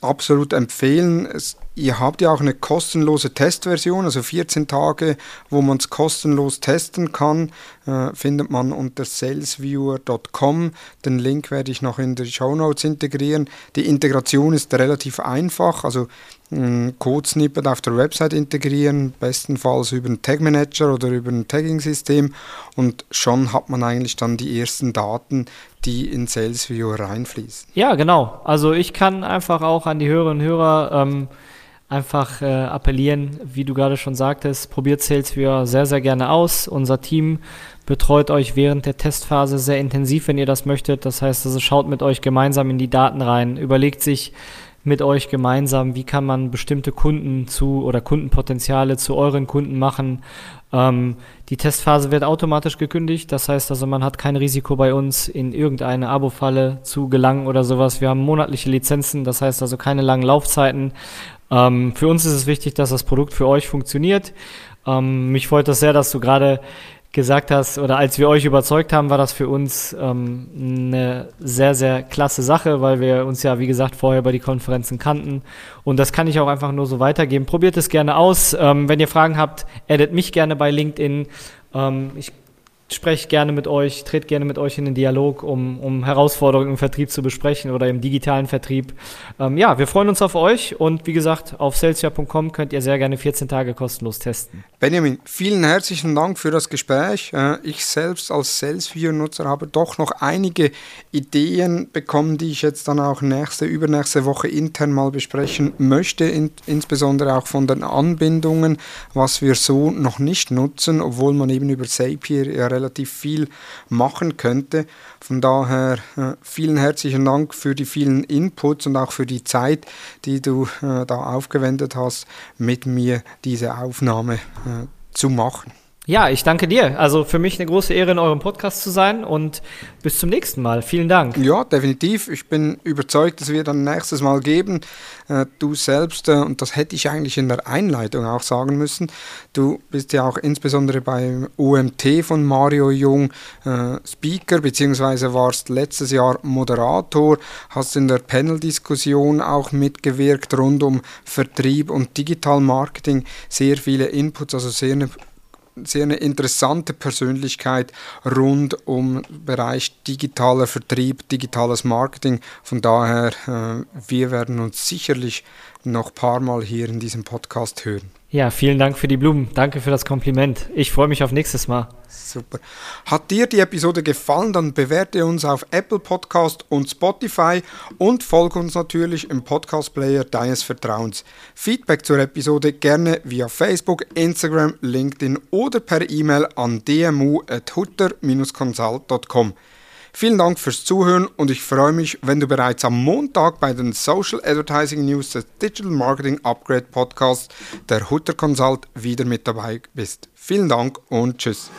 absolut empfehlen. Es Ihr habt ja auch eine kostenlose Testversion, also 14 Tage, wo man es kostenlos testen kann, äh, findet man unter salesviewer.com. Den Link werde ich noch in die Show Notes integrieren. Die Integration ist relativ einfach, also ein Code-Snippet auf der Website integrieren, bestenfalls über einen Tag Manager oder über ein Tagging-System und schon hat man eigentlich dann die ersten Daten, die in SalesViewer reinfließen. Ja, genau. Also ich kann einfach auch an die Hörerinnen und Hörer ähm, einfach äh, appellieren, wie du gerade schon sagtest, probiert Salesforce sehr, sehr gerne aus. Unser Team betreut euch während der Testphase sehr intensiv, wenn ihr das möchtet. Das heißt, also schaut mit euch gemeinsam in die Daten rein, überlegt sich mit euch gemeinsam, wie kann man bestimmte Kunden zu oder Kundenpotenziale zu euren Kunden machen. Ähm, die Testphase wird automatisch gekündigt, das heißt also, man hat kein Risiko bei uns, in irgendeine Abo-Falle zu gelangen oder sowas. Wir haben monatliche Lizenzen, das heißt also keine langen Laufzeiten. Ähm, für uns ist es wichtig, dass das Produkt für euch funktioniert. Ähm, mich freut das sehr, dass du gerade gesagt hast, oder als wir euch überzeugt haben, war das für uns ähm, eine sehr, sehr klasse Sache, weil wir uns ja, wie gesagt, vorher bei die Konferenzen kannten. Und das kann ich auch einfach nur so weitergeben. Probiert es gerne aus. Ähm, wenn ihr Fragen habt, addet mich gerne bei LinkedIn. Ähm, ich spreche gerne mit euch, trete gerne mit euch in den Dialog, um, um Herausforderungen im Vertrieb zu besprechen oder im digitalen Vertrieb. Ähm, ja, wir freuen uns auf euch und wie gesagt, auf salesware.com könnt ihr sehr gerne 14 Tage kostenlos testen. Benjamin, vielen herzlichen Dank für das Gespräch. Äh, ich selbst als Salesview-Nutzer habe doch noch einige Ideen bekommen, die ich jetzt dann auch nächste, übernächste Woche intern mal besprechen möchte, in, insbesondere auch von den Anbindungen, was wir so noch nicht nutzen, obwohl man eben über Zapier ja relativ viel machen könnte. Von daher äh, vielen herzlichen Dank für die vielen Inputs und auch für die Zeit, die du äh, da aufgewendet hast, mit mir diese Aufnahme äh, zu machen. Ja, ich danke dir. Also für mich eine große Ehre, in eurem Podcast zu sein und bis zum nächsten Mal. Vielen Dank. Ja, definitiv. Ich bin überzeugt, dass wir dann nächstes Mal geben. Äh, du selbst, äh, und das hätte ich eigentlich in der Einleitung auch sagen müssen, du bist ja auch insbesondere beim UMT von Mario Jung äh, Speaker, beziehungsweise warst letztes Jahr Moderator, hast in der Panel-Diskussion auch mitgewirkt rund um Vertrieb und Digital Marketing, sehr viele Inputs, also sehr eine sehr eine interessante Persönlichkeit rund um Bereich digitaler Vertrieb, digitales Marketing. Von daher, äh, wir werden uns sicherlich noch ein paar Mal hier in diesem Podcast hören. Ja, vielen Dank für die Blumen. Danke für das Kompliment. Ich freue mich auf nächstes Mal. Super. Hat dir die Episode gefallen, dann bewerte uns auf Apple Podcast und Spotify und folge uns natürlich im Podcast Player deines Vertrauens. Feedback zur Episode gerne via Facebook, Instagram, LinkedIn oder per E-Mail an dmu@hutter-consult.com. Vielen Dank fürs Zuhören und ich freue mich, wenn du bereits am Montag bei den Social Advertising News des Digital Marketing Upgrade Podcasts der Hutter Consult wieder mit dabei bist. Vielen Dank und tschüss.